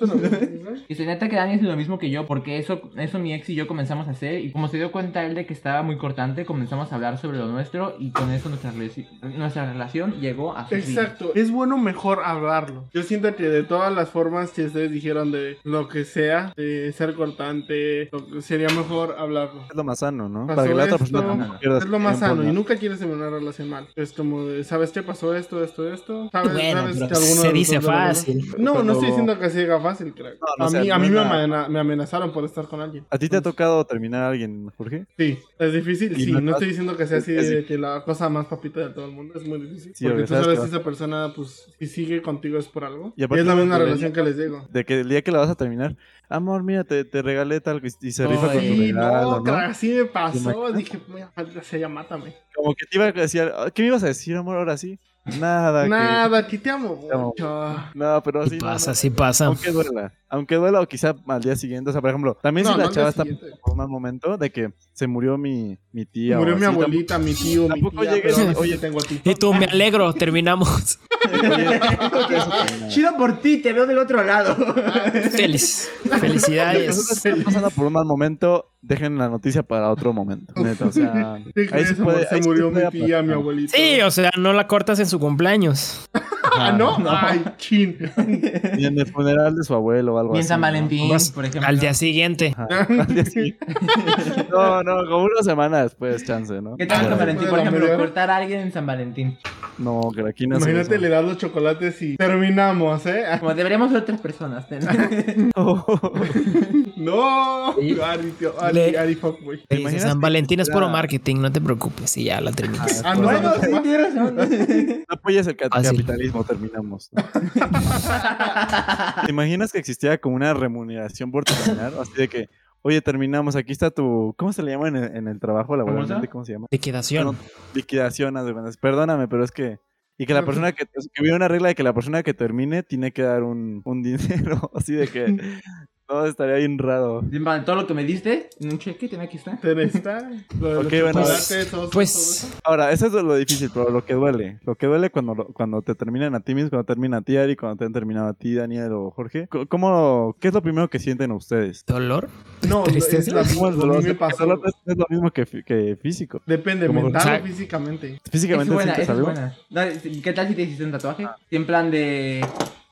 Y se neta que Dani es lo mismo que yo, porque eso, eso mi ex y yo comenzamos a hacer. Y como se dio cuenta él de que estaba muy cortante, comenzamos a hablar sobre lo nuestro. Y con eso nuestra, nuestra relación llegó a su fin. Exacto, es bueno mejor hablarlo. Yo siento que de todas las formas que ustedes dijeron de lo que sea, de ser cortante, sería mejor hablarlo. Es lo más sano, ¿no? Pasó Para que la otra persona pierda Es lo más tiempo, sano ¿no? y nunca quieres terminar una relación mal. Es como de, ¿sabes qué pasó esto, esto, esto? ¿Sabes, Bueno, sabes pero que alguno se dice fácil. No, no estoy diciendo que se diga fácil, crack. No, no, a sea, mí, a no mí me, amena- me amenazaron por estar con alguien. ¿A ti te ha tocado terminar a alguien, Jorge? Sí, es difícil, sí. no No estoy diciendo que sea así es de que la cosa más papita de todo el mundo es muy difícil. Sí, porque tú sabes que esa persona, pues, si sigue contigo es por algo. Y Y, es la no misma relación que les digo. De que el día que la vas a terminar, amor, mira, te, te regalé tal y se rifa con tu regalo, no, ¿no? así me pasó. Dije, mira, maldita sea, mátame. Como que te iba a decir, "Ah, ¿qué me ibas a decir, amor, ahora sí? Nada, Nada, que te amo Te amo. mucho. No, pero Sí sí, no, pasa, no, sí pasa. Aunque duela. Aunque duela o quizá al día siguiente, o sea, por ejemplo, también No, si no la al chava está por un mal momento de que se murió mi, mi tía. Murió o mi así, abuelita, mi tío, mi tampoco tía, llegues- pero ahora sí oye, te tengo a ti. Y tú, me alegro, terminamos. Chido por ti, te veo del otro lado. Feliz. Felicidades. están pasando por un mal momento, dejen la noticia para otro momento. Neta, o sea, ¿Qué ahí se puede. Se ahí murió se puede mi tía, mi abuelita. Sí, o sea, no la cortas en su cumpleaños. Ah, ¿no? Ay, chin. Ni en el funeral de su abuelo o algo Ni en así. San ¿no? Valentín, por ejemplo. Al día siguiente. Ajá, al día siguiente. No, no, como una semana después, chance, ¿no? ¿Qué tal San Ah, Valentín? ¿de Por ejemplo, cortar a alguien en San Valentín. No, que aquí no Imagínate, le das los chocolates y terminamos, ¿eh? Como deberíamos ser tres personas. No. Sí. Ari, tío, Ari, Le- Ari, fuckboy. Te dice, San Valentín es puro marketing, no te preocupes. Y ya la terminas. Ah, no, bueno, no, sí, no. tienes razón. No apoyes el ca- Terminamos. ¿Te imaginas que existiera como una remuneración por terminar? Así de que, oye, terminamos, aquí está tu... ¿Cómo se le llama en el, en el trabajo laboralmente? ¿Famosa? ¿Cómo se llama? Liquidación. Bueno, liquidación. Perdóname, pero es que... Y que la persona que... Que hubiera una regla de que la persona que termine tiene que dar un, un dinero. Así de que... No, estaría bien raro. Todo lo que me diste en un cheque, tiene aquí está. Ten está. Lo Ok, bueno, todo eso, Pues Ahora, eso es lo difícil, pero lo que duele. Lo que duele cuando, lo- cuando te terminan a ti mismo, cuando termina a ti, Ari, cuando te han terminado a ti, Daniel o Jorge. ¿Cómo, ¿Qué es lo primero que sienten ustedes? dolor. todo. No, es Tristeza. la ¿Cómo es mí me El pasó. dolor es, lo mismo que, fí- que físico. Depende, Como- mental o sea, o físicamente. Es Físicamente buena, es buena. ¿Qué tal si te hiciste un tatuaje? En plan de.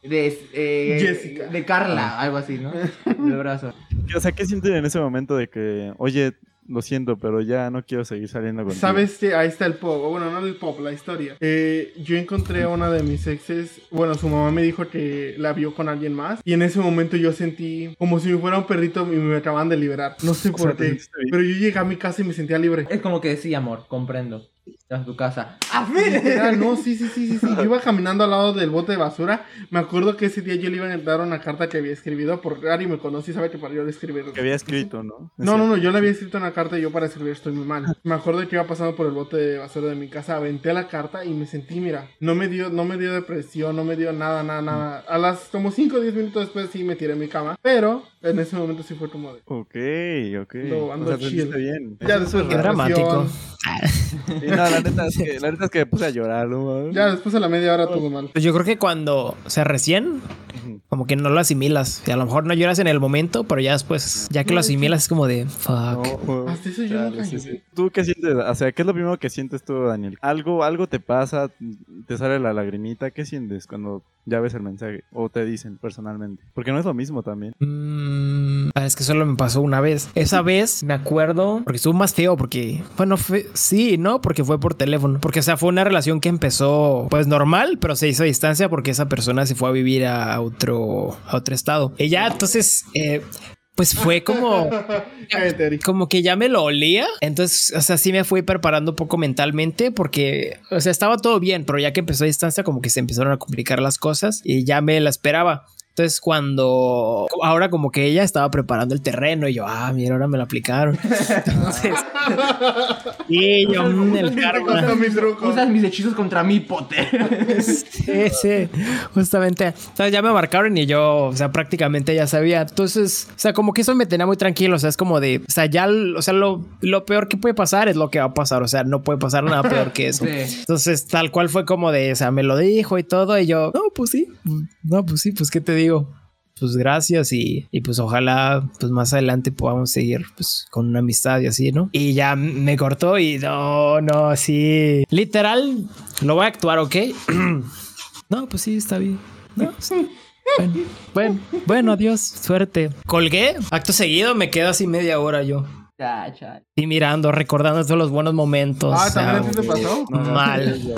De. eh, Jessica. De Carla, algo así, ¿no? El brazo. O sea, ¿qué sienten en ese momento de que, oye, lo siento, pero ya no quiero seguir saliendo contigo? ¿Sabes que Ahí está el pop. o Bueno, no el pop, la historia. Eh, yo encontré a una de mis exes. Bueno, su mamá me dijo que la vio con alguien más. Y en ese momento yo sentí como si me fuera un perrito y me acaban de liberar. No sé O por sea, qué. Pero yo llegué a mi casa y me sentía libre. Es como que sí, amor, comprendo. En tu casa. ¡Ah, Literal, no, sí, sí, sí, sí, sí. Yo iba caminando al lado del bote de basura. Me acuerdo que ese día yo le iba a dar una carta que había escrito. Porque Ari me conoce y sabe que para yo le escribir. Que había escrito, ¿no? No, no, no, yo le había escrito una carta y yo para escribir estoy muy mal. Me acuerdo que iba pasando por el bote de basura de mi casa, aventé la carta y me sentí, mira, no me dio, no me dio depresión, no me dio nada, nada, nada. A las como 5 o 10 minutos después sí me tiré en mi cama, pero en ese momento sí fue como de... Ok, ok. No, o ando sea, te chill. sentiste bien. Ya después Qué dramático. Sí, no, la neta es que, la neta es que me puse a llorar, ¿no? Ya después a la media hora todo mal. Pues yo creo que cuando, o sea, recién, como que no lo asimilas. Y a lo mejor no lloras en el momento, pero ya después, ya que lo asimilas, es como de fuck. No, sí, sí. ¿Tú qué sientes? O sea, ¿qué es lo primero que sientes tú, Daniel? ¿Algo, algo te pasa? ¿Te sale la lagrimita? ¿Qué sientes cuando ya ves el mensaje? ¿O te dicen personalmente? Porque no es lo mismo también. Mm, ah, es que solo me pasó una vez. Esa vez me acuerdo porque estuvo más feo porque, bueno, fue, sí, ¿no? Porque fue por teléfono. Porque, o sea, fue una relación que empezó pues normal, pero se hizo a distancia porque esa persona se fue a vivir a otro, a otro estado. Ya, entonces, eh, pues fue como... Como que ya me lo olía. Entonces, o sea, sí me fui preparando un poco mentalmente porque, o sea, estaba todo bien, pero ya que empezó a distancia, como que se empezaron a complicar las cosas y ya me la esperaba. Entonces, cuando ahora como que ella estaba preparando el terreno y yo, ah, mira, ahora me lo aplicaron. Entonces, y yo, mm, el Te karma. cuento mi truco. Usas mis hechizos contra mí, Potter. Sí, sí, justamente. O sea, ya me marcaron y yo, o sea, prácticamente ya sabía. Entonces, o sea, como que eso me tenía muy tranquilo. O sea, es como de, o sea, ya, o sea, lo, lo peor que puede pasar es lo que va a pasar. O sea, no puede pasar nada peor que eso. Sí. Entonces, tal cual fue como de, o sea, me lo dijo y todo. Y yo, no, pues sí, no, pues sí, pues qué te digo. Pues gracias y, y pues ojalá pues más adelante podamos seguir pues con una amistad y así, ¿no? Y ya me cortó y no, no, sí. Literal, lo voy a actuar, ¿ok? no, pues sí, está bien. No, sí. Bueno, bueno, bueno, adiós, suerte. Colgué, acto seguido, me quedo así media hora yo. Y mirando, recordando todos los buenos momentos. Ah, ¿también a ti te pasó? Mal.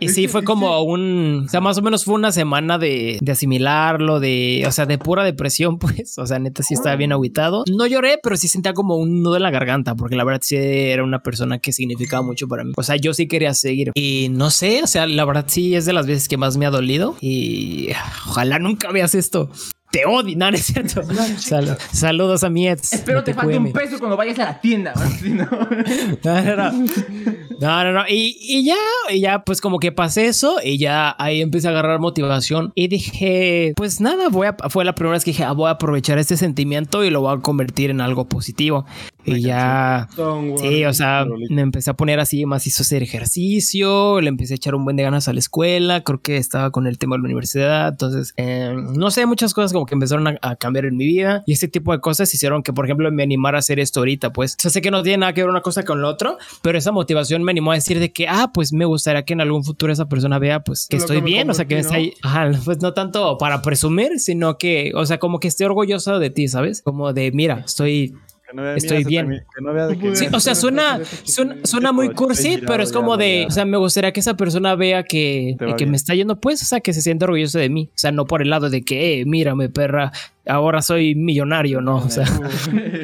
Y sí, fue como un, o sea, más o menos fue una semana de, de asimilarlo, de, o sea, de pura depresión, pues, o sea, neta sí estaba bien aguitado. No lloré, pero sí sentía como un nudo en la garganta, porque la verdad sí era una persona que significaba mucho para mí. O sea, yo sí quería seguir. Y no sé, o sea, la verdad sí es de las veces que más me ha dolido y ojalá nunca veas esto. Te odio. No, no es cierto. Sal- saludos a mi ex. Espero te falte un peso cuando vayas a la tienda. ¿no? Si no- No, no, no. No, no, no. Y, y ya, y ya, pues como que pasé eso y ya ahí empecé a agarrar motivación y dije, pues nada, voy a, fue la primera vez que dije, ah, voy a aprovechar este sentimiento y lo voy a convertir en algo positivo. Y ya, sí, o sea, me empecé a poner así más hizo hacer ejercicio, le empecé a echar un buen de ganas a la escuela, creo que estaba con el tema de la universidad, entonces, eh, no sé, muchas cosas como que empezaron a, a cambiar en mi vida y este tipo de cosas hicieron que, por ejemplo, me animara a hacer esto ahorita, pues, o sea, sé que no tiene nada que ver una cosa con lo otro, pero esa motivación me animó a decir de que, ah, pues me gustaría que en algún futuro esa persona vea, pues, que Lo estoy que bien, o sea, que me está ahí, ajá, pues no tanto para presumir, sino que, o sea, como que esté orgulloso de ti, ¿sabes? Como de, mira, estoy no vea Estoy bien. también, Que no vea de que... Sí, o sea, suena, suena, suena muy cursi, pero es como de, o sea, me gustaría que esa persona vea que, va que me está yendo, pues, o sea, que se siente orgulloso de mí. O sea, no por el lado de que, eh, mírame, perra, ahora soy millonario, no. O sea,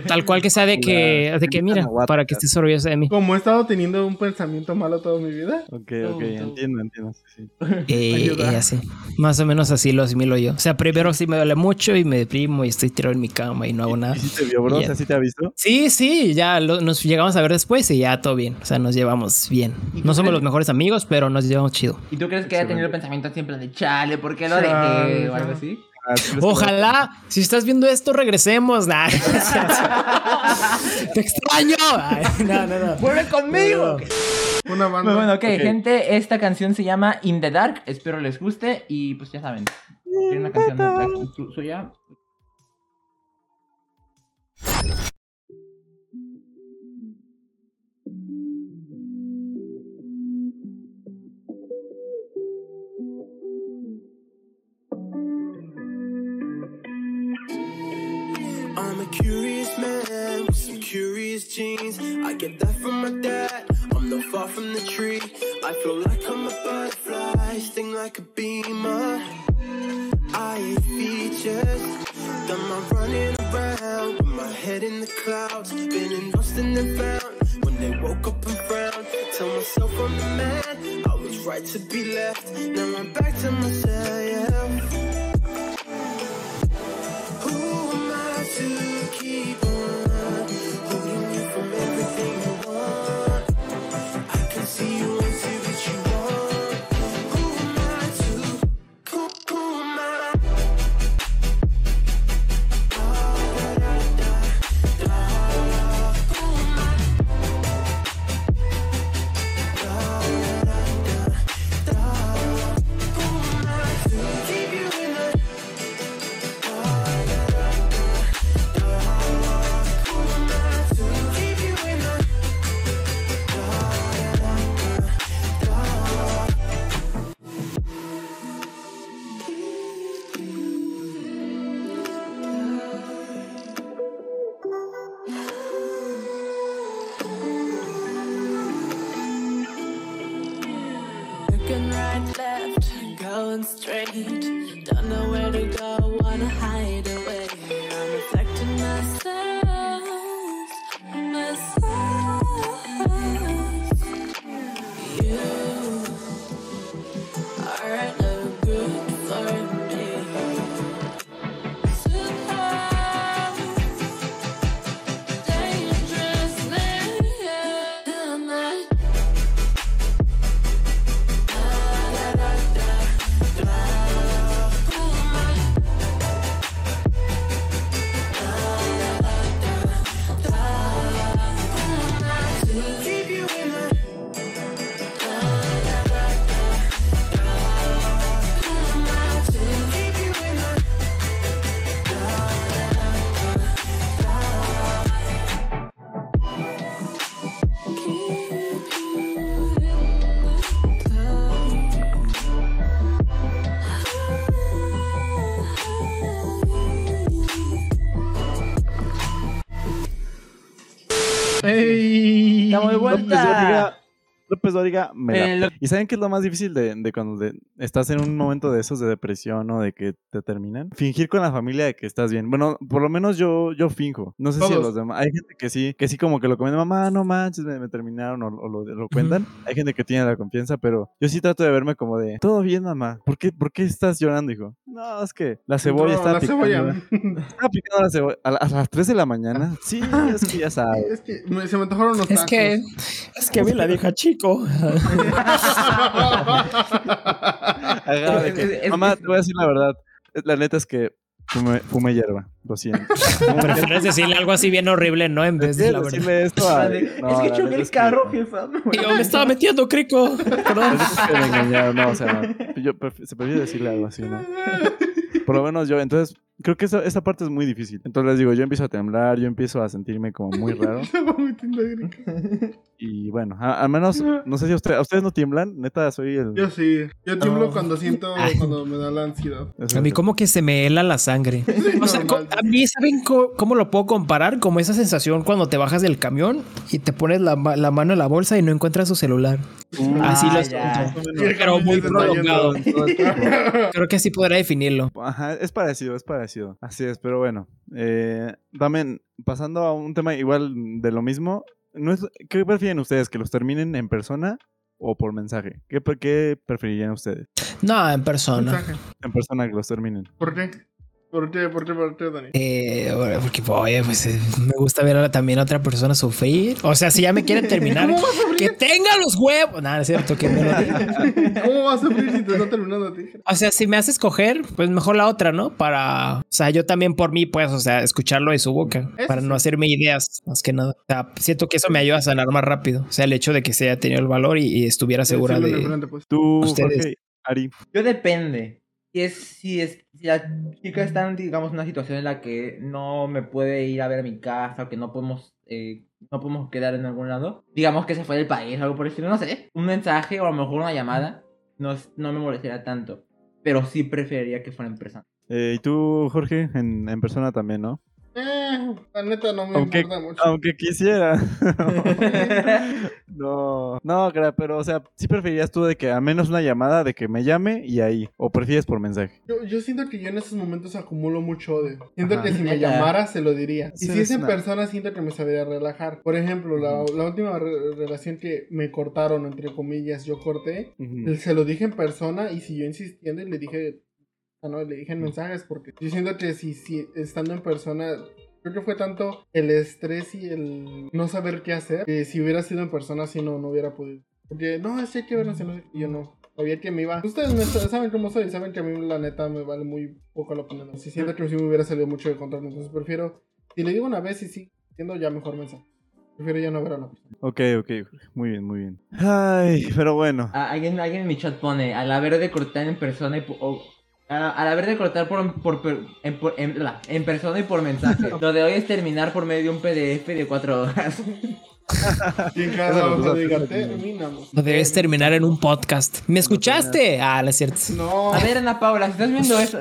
tal cual que sea de que, de que, mira, para que estés orgulloso de mí. Como he estado teniendo un pensamiento malo toda mi vida. Ok, ok, entiendo, entiendo. Sí, sí. Eh, y así. Más o menos así lo asimilo yo. O sea, primero sí me duele mucho y me deprimo y estoy tirado en mi cama y no hago nada. ¿Y si te vio, bro? O Ya. sea, ¿sí te ha visto? Sí, sí, ya lo- nos llegamos a ver después y ya todo bien. O sea, nos llevamos bien. No somos los mejores amigos, pero nos llevamos chido. ¿Y tú crees que haya tenido pensamientos siempre de chale, ¿por qué lo dejé? O algo así. Ah, ¿tú crees que- Ojalá, si estás viendo esto, regresemos. Nah. Te extraño. No, no, no. ¡Vuelve conmigo! Una banda. Pues bueno, ok, Ok. gente, esta canción se llama In the Dark. Espero les guste y pues ya saben. Tiene una canción suya. I'm a curious man with some curious genes. I get that from my dad. I'm not far from the tree. I feel like I'm a butterfly, sting like a beamer. I hate features. Done my running around with my head in the clouds. Been lost and then found. When they woke up and frowned, tell myself I'm the man. I was right to be left. Now I'm back to myself. ¡Ey! López Dóriga me la Eh, lo- ¿Y saben qué es lo más difícil de, de cuando de- estás en un momento de esos de depresión o de que te terminan? Fingir con la familia de que estás bien. Bueno, por lo menos yo, yo finjo. No sé si a los demás. Hay gente que sí, que sí como que lo comenta, mamá, no manches, me, me terminaron o, o lo, lo cuentan. Hay gente que tiene la confianza, pero yo sí trato de verme como de, todo bien, mamá. ¿Por qué, por qué estás llorando, hijo? No, es que la cebolla No, está la picando. cebolla. Estaba picando la cebolla a, la- a las 3 de la mañana. Sí, es que ya sabes. es que se me antojaron Es tacos. que, es que vi la vieja chico. De que, Es- es- mamá, es- te voy a decir la verdad. La neta es que fumé, fumé hierba. Lo siento. Prefieres decirle algo así bien horrible, ¿no? En vez de la verdad. decirle esto a... es no, que la choqué el es que- carro, jefa. Yo me estaba metiendo, crico. Perdón. es que me engañaron, no, o sea, no. Yo pref- se prefiere decirle algo así, ¿no? Por lo menos yo, entonces, creo que esa, esa parte es muy difícil. Entonces les digo, yo empiezo a temblar, yo empiezo a sentirme como muy raro. Y bueno, a- al menos, no sé si a ustedes, ¿a ustedes no tiemblan, neta, soy el... Yo sí. Yo tiemblo Oh. cuando siento, cuando me da la ansiedad. A mí como que se me hela la sangre. O sea, co- a mí, ¿saben co- cómo lo puedo comparar? Como esa sensación cuando te bajas del camión y te pones la, ma- la mano en la bolsa y no encuentras tu celular. Uh, Así Ah, lo ya. siento. Pero muy prolongado. Creo que así podrá definirlo. Ajá, es parecido, es parecido. Así es, pero bueno. Eh, también, pasando a un tema igual de lo mismo, ¿no es, ¿qué prefieren ustedes? ¿Que los terminen en persona o por mensaje? ¿Qué, qué preferirían ustedes? No, en persona. Mensaje. En persona que los terminen. ¿Por qué? ¿Por qué? ¿Por qué? ¿Por qué, Dani? Eh, bueno, porque, oye, pues eh, me gusta ver a, también a otra persona sufrir. O sea, si ya me quieren terminar, ¿Cómo vas a sufrir? que tenga los huevos. Nada, es cierto que me lo diga. ¿Cómo vas a sufrir si te está terminando a ti? O sea, si me haces coger, pues mejor la otra, ¿no? Para, o sea, yo también por mí, pues, o sea, escucharlo de su boca, Eso para no hacerme ideas, más que nada. O sea, siento que eso me ayuda a sanar más rápido. O sea, el hecho de que se haya tenido el valor y, y estuviera segura de... frente, pues. Tú, Ustedes. Jorge, Ari. Yo depende. Si es, si es, si la chica está en, digamos, una situación en la que no me puede ir a ver a mi casa o que no podemos, eh, no podemos quedar en algún lado, digamos que se fue del país o algo por el estilo, no sé, un mensaje o a lo mejor una llamada, no, es- no me molestaría tanto, pero sí preferiría que fuera en persona. Eh, y tú, Jorge, en, en persona también, ¿no? Eh, la neta no me Aunque, importa mucho. aunque quisiera. no, no, pero, o sea, sí preferirías tú de que al menos una llamada de que me llame y ahí. O prefieres por mensaje. Yo, yo siento que yo en esos momentos acumulo mucho odio. Siento Ajá. que si me llamara se lo diría. Y si es en una- persona, siento que me sabría relajar. Por ejemplo, la, la última re- relación que me cortaron, entre comillas, yo corté, se lo dije en persona y siguió insistiendo y le dije, no, le dije en mensajes porque yo siento que si, si estando en persona, creo que fue tanto el estrés y el no saber qué hacer, que si hubiera sido en persona, si no, no hubiera podido. Porque, no, es que hay que vernos, y no sé qué", y yo no. Sabía que me iba. Ustedes me sa- saben cómo soy, saben que a mí la neta me vale muy poco la opinión. Si siento que sí me hubiera salido mucho de control, entonces prefiero, si le digo una vez y sí, siendo ya mejor mensaje. Prefiero ya no ver a la persona. Ok, ok. Muy bien, muy bien. Ay, pero bueno. Ah, alguien, alguien en mi chat pone, al haber de cortar en persona y o- a- al haber de cortar por, por, per- en, por- en- la- en persona y por mensaje. Lo de hoy es terminar por medio de un PDF de cuatro horas. Eso a- terminamos. Lo debes terminar en un podcast. ¿Me escuchaste? Ah, no es cierto. No. A ver, Ana Paula, si estás viendo esto,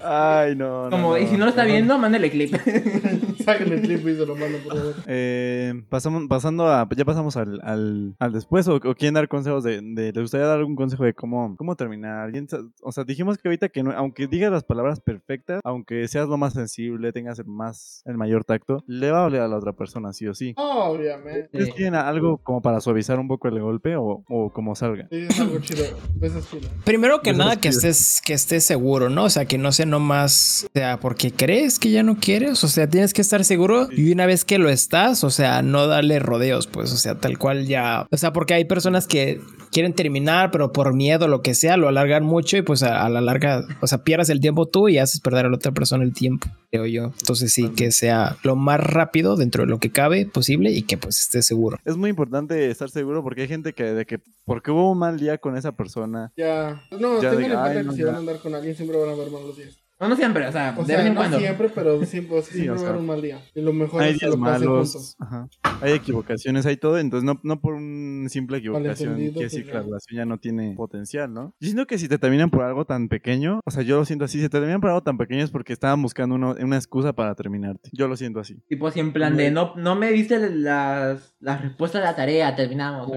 Ay, no. no, como, y si no lo está viendo, mándale clip. El clip y se lo mando, por favor. Eh, pasamos, pasando a. Ya pasamos al, al, al después. O, o quieren dar consejos de, de. ¿Les gustaría dar algún consejo de cómo, cómo terminar? ¿Alguien sa- o sea, dijimos que ahorita que no, aunque digas las palabras perfectas, aunque seas lo más sensible, tengas el más el mayor tacto, le va a doler a la otra persona, sí o sí. Obviamente. ¿Ustedes tienen algo como para suavizar un poco el golpe o, o como salga? Sí, es algo chido. Besos chido. Primero que nada, que estés, que estés seguro, ¿no? O sea, que no sea nomás, o sea, porque crees que ya no quieres, o sea, tienes que estar seguro y una vez que lo estás, o sea, no darle rodeos, pues, o sea, tal cual ya, o sea, porque hay personas que quieren terminar, pero por miedo, lo que sea, lo alargan mucho y pues a, a la larga, o sea, pierdas el tiempo tú y haces perder a la otra persona el tiempo, creo yo. Entonces sí, que sea lo más rápido dentro de lo que cabe posible y que pues estés seguro. Es muy importante estar seguro porque hay gente que de que porque hubo un mal día con esa persona. Ya. No, Ya en cuenta que si van a andar con alguien siempre van a haber malos días. No, no siempre, o sea, O de sea, vez en no cuando. siempre, pero siempre, Sí, siempre o va a sea, haber un mal día. Y lo mejor Hay es que días lo malos. juntos. ajá. hay equivocaciones, hay todo, entonces no, no por una simple equivocación decir pues, que la relación ya no tiene potencial, ¿no? Yo siento que si te terminan por algo tan pequeño, o sea, yo lo siento así, si te terminan por algo tan pequeño es porque estaban buscando uno- una excusa para terminarte. Yo lo siento así. Tipo así en plan de no, no me diste las, las respuestas de la tarea, terminamos.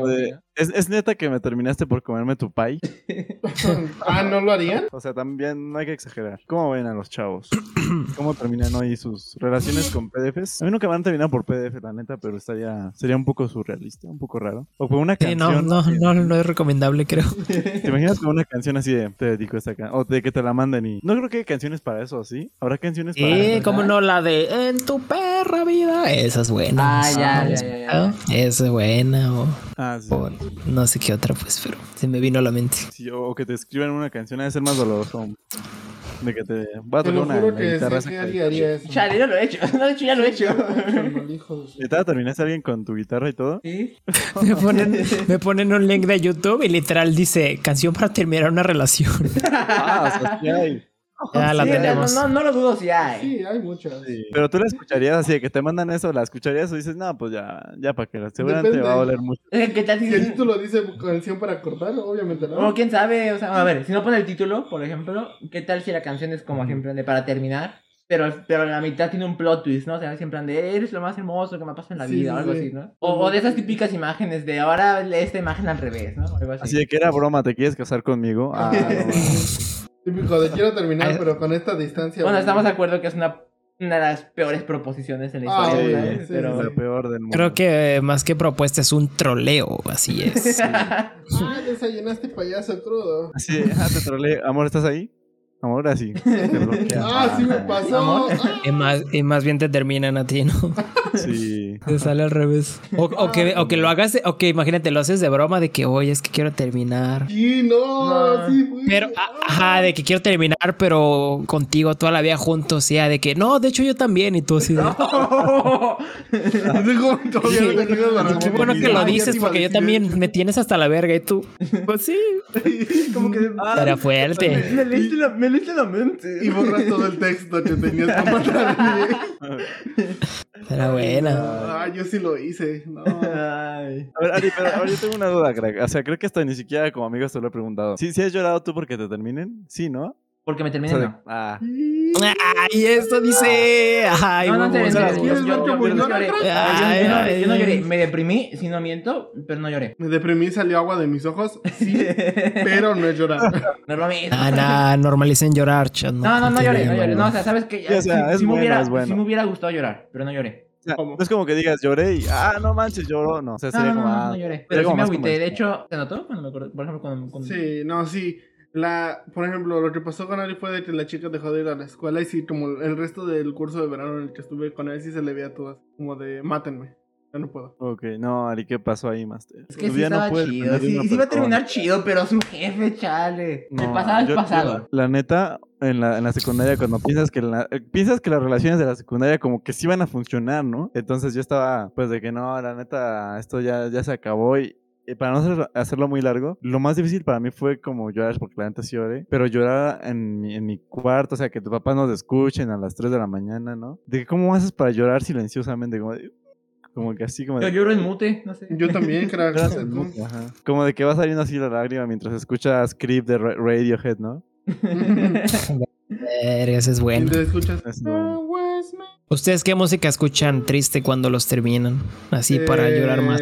¿Es, es neta que me terminaste por comerme tu pie? ah, ¿no lo harían? O sea, también no hay que exagerar. ¿Cómo ven a los chavos? ¿Cómo terminan hoy sus relaciones con PDFs? A mí nunca me han terminado por PDF, la neta, pero estaría, sería un poco surrealista, un poco raro. O por una Sí, no, canción. no, que- no, no es recomendable, creo. ¿Te imaginas con una canción así de te dedico esta canción? O de que te la manden y. No creo que hay canciones para eso, ¿sí? ¿Habrá canciones para Eh, como no, la de En tu perra vida. Esa es buena. Ah, ya, ¿no? ya, ya, ya. Esa es buena. O, Ah, sí. o no sé qué otra, pues, pero se me vino a la mente. Sí, o que te escriban una canción, debe ser más doloroso. De que te. Va a tocar una guitarra que eso. Chale, yo lo he hecho. No, de hecho, ya lo he hecho. ¿Neta terminaste alguien con tu guitarra y todo? Sí. Me ponen, me ponen un link de YouTube y literal dice canción para terminar una relación. Ah, o sea, sí hay. Ya la Sí, tenemos. No, no, no lo dudo si hay. Sí, hay muchas. Sí. Pero tú la escucharías así de que te mandan eso, la escucharías o dices, no, pues ya, ya para que la seguramente Depende. va a doler mucho. ¿Qué tal si.? Si el título dice canción para cortar, obviamente no. O quién sabe, o sea, a ver, si no pone el título, por ejemplo, ¿qué tal si la canción es como siempre de para terminar? Pero, pero la mitad tiene un plot twist, ¿no? O sea, siempre de eres lo más hermoso que me pasa en la Sí, vida, sí, o algo sí. así, ¿no? O, o de esas típicas imágenes de ahora lee esta imagen al revés, ¿no? Algo así. Así de que era broma, ¿te quieres casar conmigo? Ah, no. Típico de quiero terminar, Ay. pero con esta distancia. Bueno, estamos de acuerdo que es una, una de las peores proposiciones en la Ah, historia, sí, sí, pero... lo peor del mundo. Creo que eh, más que propuesta es un troleo, así es. Ah, desayunaste payaso crudo. De, ah, te trolé. Amor, ¿estás ahí? Amor, así. Te bloquea. Ah, sí me pasó. Amor. Ah. Y más, y más bien te terminan a ti, ¿no? Sí. Te sale al revés. O, o que, o que lo hagas, o que imagínate, lo haces de broma de que, oye, es que quiero terminar. Sí, no, No. sí fue. Pero, ajá, de que quiero terminar, pero contigo toda la vida juntos, sea de que, no, de hecho yo también, y tú así de... No Qué bueno que lo dices, porque yo también me tienes hasta la verga y tú. Pues sí, como que... era fuerte. Me leíste la, me leíste la mente. Y borras todo el texto que tenías para mandarme. Era buena. Ah, yo sí lo hice. No. Ay. A ver, Ari, pero ahora yo tengo una duda, crack. O sea, creo que hasta ni siquiera como amigos te lo he preguntado. ¿Sí, ¿Sí has llorado tú porque te terminen? Sí, ¿no? Porque me terminé, no. ah. Ay, esto dice. Ay, No, no, serio, yo- no ¿Quieres lloré. Me deprimí, si no miento, pero no lloré. Me deprimí, salió agua de mis ojos. Sí, pero no es llorar. No lo mismo. Ah, nah, normalicen llorar, chat. No, no, no lloré, no lloré. No, o sea, sabes que Sí, o sea, sí- es sí me hubiera, es bueno. sí me hubiera gustado llorar, pero no lloré. No es como que digas lloré y, ah, no manches, lloró. No, o sea, No, sería no, como, no, ah, no lloré. Pero sí me agüité. De esto. hecho, ¿se notó? Cuando me acordé, por ejemplo, cuando... cuando- Sí, no, sí. La, por ejemplo, lo que pasó con Ari fue de que la chica dejó de ir a la escuela y sí, como el resto del curso de verano en el que estuve con él, sí se le veía todas como de mátenme. Ya no puedo. Ok, no, Ari, ¿qué pasó ahí, Master? Es que Tu sí estaba puede chido. Sí, sí iba a terminar chido, pero su jefe, chale. el No, pasado es yo- pasado. yo, la neta, en la, en la secundaria, cuando piensas que, la- eh, piensas que las relaciones de la secundaria como que sí van a funcionar, ¿no? Entonces yo estaba, pues, de que no, la neta, esto ya, ya se acabó y... y para no hacer- hacerlo muy largo, lo más difícil para mí fue como llorar, porque la neta sí lloré, pero llorar en mi, en mi cuarto, o sea, que tus papás nos escuchen a las 3 de la mañana, ¿no? De que cómo haces para llorar silenciosamente, como, de- como que así, como Yo de... lloro en mute, no sé. Yo también, crack. Lloras en mute, ajá. Como de que va saliendo así la lágrima mientras escuchas Creep de Ra- Radiohead, ¿no? Verga, ese es Y bueno. te escuchas. Es bueno. ¿Ustedes qué música escuchan triste cuando los terminan? Así para Eh, llorar más.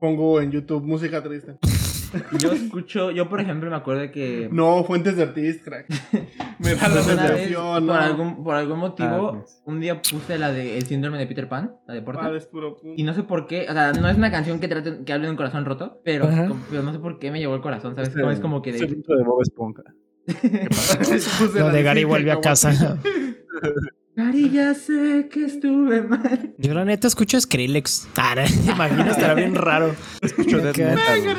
Pongo en YouTube música triste. Yo escucho, yo por ejemplo me acuerdo que... No, fuentes de artista, crack. Me da la sensación, por, ¿no? algún, por algún motivo, Ah, pues. un día puse la de El síndrome de Peter Pan, la de Porta. Ah, es puro. Y no sé por qué, o sea, no es una canción que trate, que hable de un corazón roto, pero, Ajá. como- pero no sé por qué me llevó el corazón, ¿sabes? Como es como que de... de Bob Esponja. Lo de Gary vuelve a casa. Cari, ya sé que estuve mal. Yo la neta escucho Skrillex. Ah, te imaginas, estará bien raro. Escucho death metal.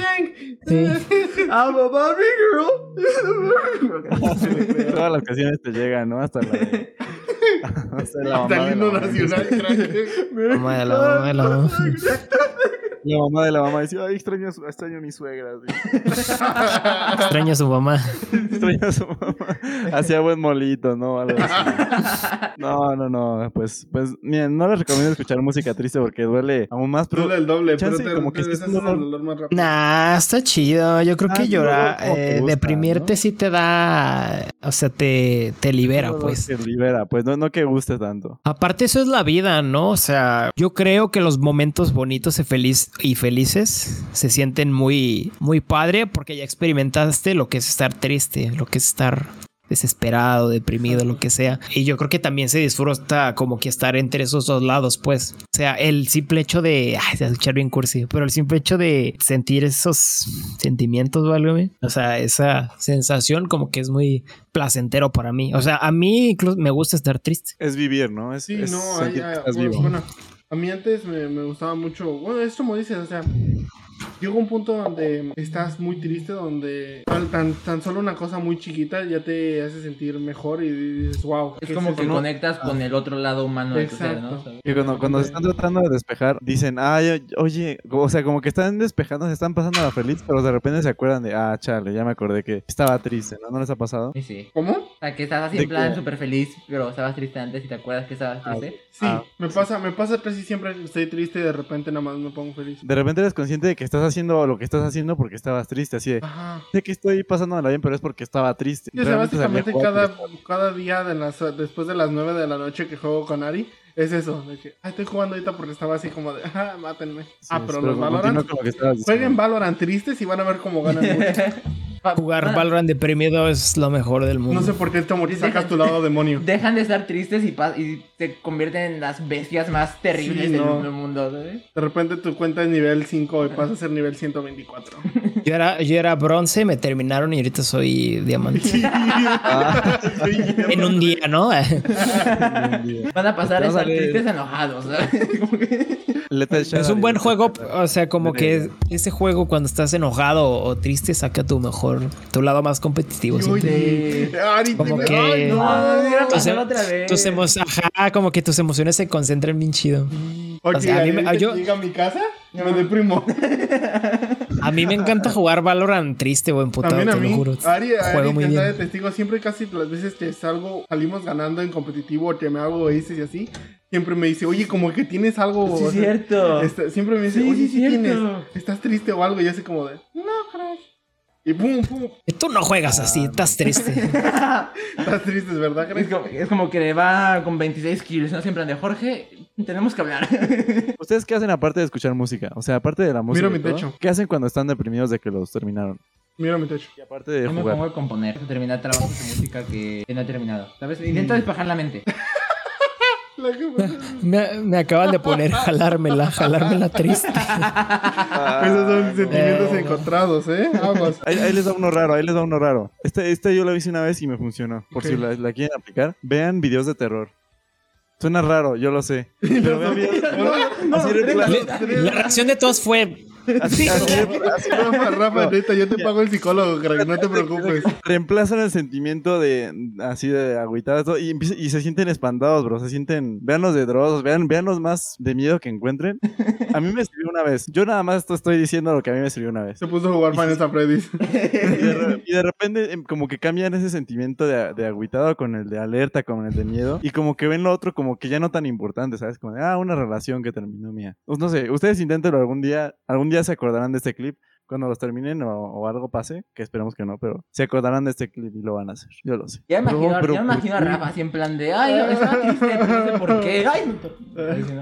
Sí. I'm a Barbie girl. Todas las canciones te llegan, ¿no? Hasta la de... Hasta la mamá Hasta el himno nacional, crack. Mamá de la mamá de la mamá. La mamá de la mamá decía, ay, extraño extraño a mi suegra. Extraño a su mamá. extraño a su mamá. Hacía buen molito, ¿no? Algo así. No, no, no. Pues, pues, miren, no les recomiendo escuchar música triste porque duele aún más. Pero Duele el doble, pero chance te, como que te es un dolor. dolor más rápido. Nah, está chido. Yo creo Ah, que llorar, te eh, gusta, deprimirte ¿no? sí te da, o sea, te, te libera, pues. que libera, pues no, no que guste tanto. Aparte eso es la vida, ¿no? O sea, yo creo que los momentos bonitos y, feliz y felices se sienten muy, muy padre porque ya experimentaste lo que es estar triste, lo que es estar desesperado, deprimido, lo que sea. Y yo creo que también se disfruta como que estar entre esos dos lados, pues. O sea, el simple hecho de, ay, se escuchar bien cursi, pero el simple hecho de sentir esos sentimientos, ¿vale? O sea, esa sensación como que es muy placentero para mí. O sea, a mí incluso me gusta estar triste. Es vivir, ¿no? Es, Sí, es no, hay, hay- estás bueno, vivo. bueno, a mí antes me, me gustaba mucho, bueno, es como dices, o sea, llega un punto donde estás muy triste, donde tan, tan, solo una cosa muy chiquita ya te hace sentir mejor y dices, wow. Es como que conectas con el otro lado humano de tu ser, ¿no? Exacto. Que cuando, cuando se están tratando de despejar, dicen, ay, oye, o sea, como que están despejando, se están pasando a la feliz, pero de repente se acuerdan de, ah, chale, ya me acordé que estaba triste, ¿no? ¿No les ha pasado? Sí, sí. ¿Cómo? O sea, que estabas así ¿De en plan súper feliz, pero estabas triste antes y te acuerdas que estabas triste. Sí, Ah, me pasa, me pasa casi siempre que estoy triste y de repente nada más me pongo feliz. De repente eres consciente de que estás haciendo lo que estás haciendo porque estabas triste, así de, Ajá. sé que estoy pasándola bien, pero es porque estaba triste. Sí, o sea, Realmente salí a básicamente cada, cada día de las, después de las 9 de la noche que juego con Ari, es eso, de que, ay, estoy jugando ahorita porque estaba así como de, ajá, mátenme. Sí, ah, pero los Valorant, jueguen. Valorant tristes y van a ver cómo ganan mucho. Jugar van a- Valorant deprimido es lo mejor del mundo. No sé por qué te morís, sacas tu lado demonio. Dejan de estar tristes y, se convierten en las bestias más terribles Sí, del no. del mundo, ¿sabes? De repente tu cuenta es nivel 5 y pasas a ser nivel 124. Yo era, yo era bronce, me terminaron y ahorita soy diamante. en un día, ¿no? Van a pasar a Te estar tristes enojados, es un buen juego, o sea, como que ese juego cuando estás enojado o triste saca tu mejor, tu lado más competitivo. Oye, Ari, Como te- que- Ay, no. No, mira, Tus, otra vez. tus ajá, como que tus emociones se concentran bien chido. Oye, o sea, a mí me- yo- llega a mi casa, me deprimo. A mí me encanta jugar Valorant triste o emputado, te lo mí. juro. Ari, Juego Ari muy está de bien. testigo. Siempre casi las veces que salgo, salimos ganando en competitivo o que me hago aces y así, siempre me dice, oye, como que tienes algo. Sí, o sea, cierto. este, siempre me dice, Sí, oye, sí, si cierto. tienes, estás triste o algo, y yo así como de, no, crash. Y pum, pum, Y Tú no juegas así, estás triste. estás triste, ¿verdad, Es como, es como que va con 26 kills, ¿no? Siempre de Jorge, tenemos que hablar. ¿Ustedes qué hacen aparte de escuchar música? O sea, aparte de la música. Miro mi todo, techo. ¿Qué hacen cuando están deprimidos de que los terminaron? Mira mi techo. Y aparte de Yo me pongo a componer, terminar trabajos de música que, que no he terminado. ¿Sabes? Intento despejar la mente. La Me, me acaban de poner jalármela, jalármela triste. Esos son sentimientos Eh. encontrados, ¿eh? Aguas. Ahí, ahí les da uno raro, ahí les da uno raro. Este, este yo lo hice una vez y me funcionó. Por si la, la quieren aplicar, vean videos de terror. Suena raro, yo lo sé. Pero vean videos de la reacción de todos fue. Así- así Rafa, neta, yo te pago el psicólogo, crack, no te preocupes. reemplazan el sentimiento de así de agüitadas todo, y, y se sienten espantados, bro. Se sienten, vean los de Dross, vean, vean los más de miedo que encuentren. A mí me sirvió una vez. Yo nada más esto estoy diciendo lo que a mí me sirvió una vez. Se puso a jugar Final Fantasy. Y de, re- y de repente em, como que cambian ese sentimiento de, de agüitado con el de alerta, con el de miedo. Y como que ven lo otro como que ya no tan importante, ¿sabes? Como de, ah, una relación que terminó mía. Pues no sé, ustedes inténtenlo algún día. Algún día se acordarán de este clip. Cuando los terminen o, o algo pase, que esperemos que no, pero se acordarán de este clip y lo van a hacer. Yo lo sé. Ya Pero- imagino, pero ya me ¿por imagino a? Rafa así en plan de, ay, estaba triste, sé por qué. Ay, no, Ahí sí, ¿no?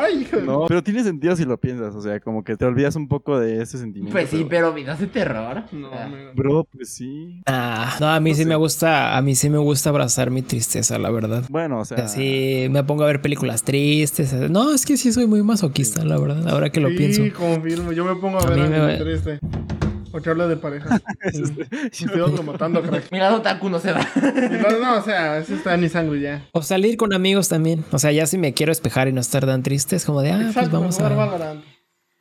Ay, hijo. No, pero tiene sentido si lo piensas, o sea, como que te olvidas un poco de ese sentimiento. Pues sí, pero- pero videos de terror. No, amigo. Bro, pues sí. Ah, no, a mí sí me gusta, a mí sí me gusta abrazar mi tristeza, la verdad. Bueno, o O sea, sí, me pongo a ver películas tristes. No, es que sí soy muy masoquista, la verdad, ahora que lo sí, pienso. confirmo. Yo me pongo a, A ver me- triste. O que habla de pareja. Estoy automatando, crack. Mi lado otaku no se va. No, no, o sea, eso está en mi sangre ya. O salir con amigos también. O sea, ya si me quiero despejar y no estar tan triste, es como de, ah, pues Exacto, vamos jugar a... Valorant.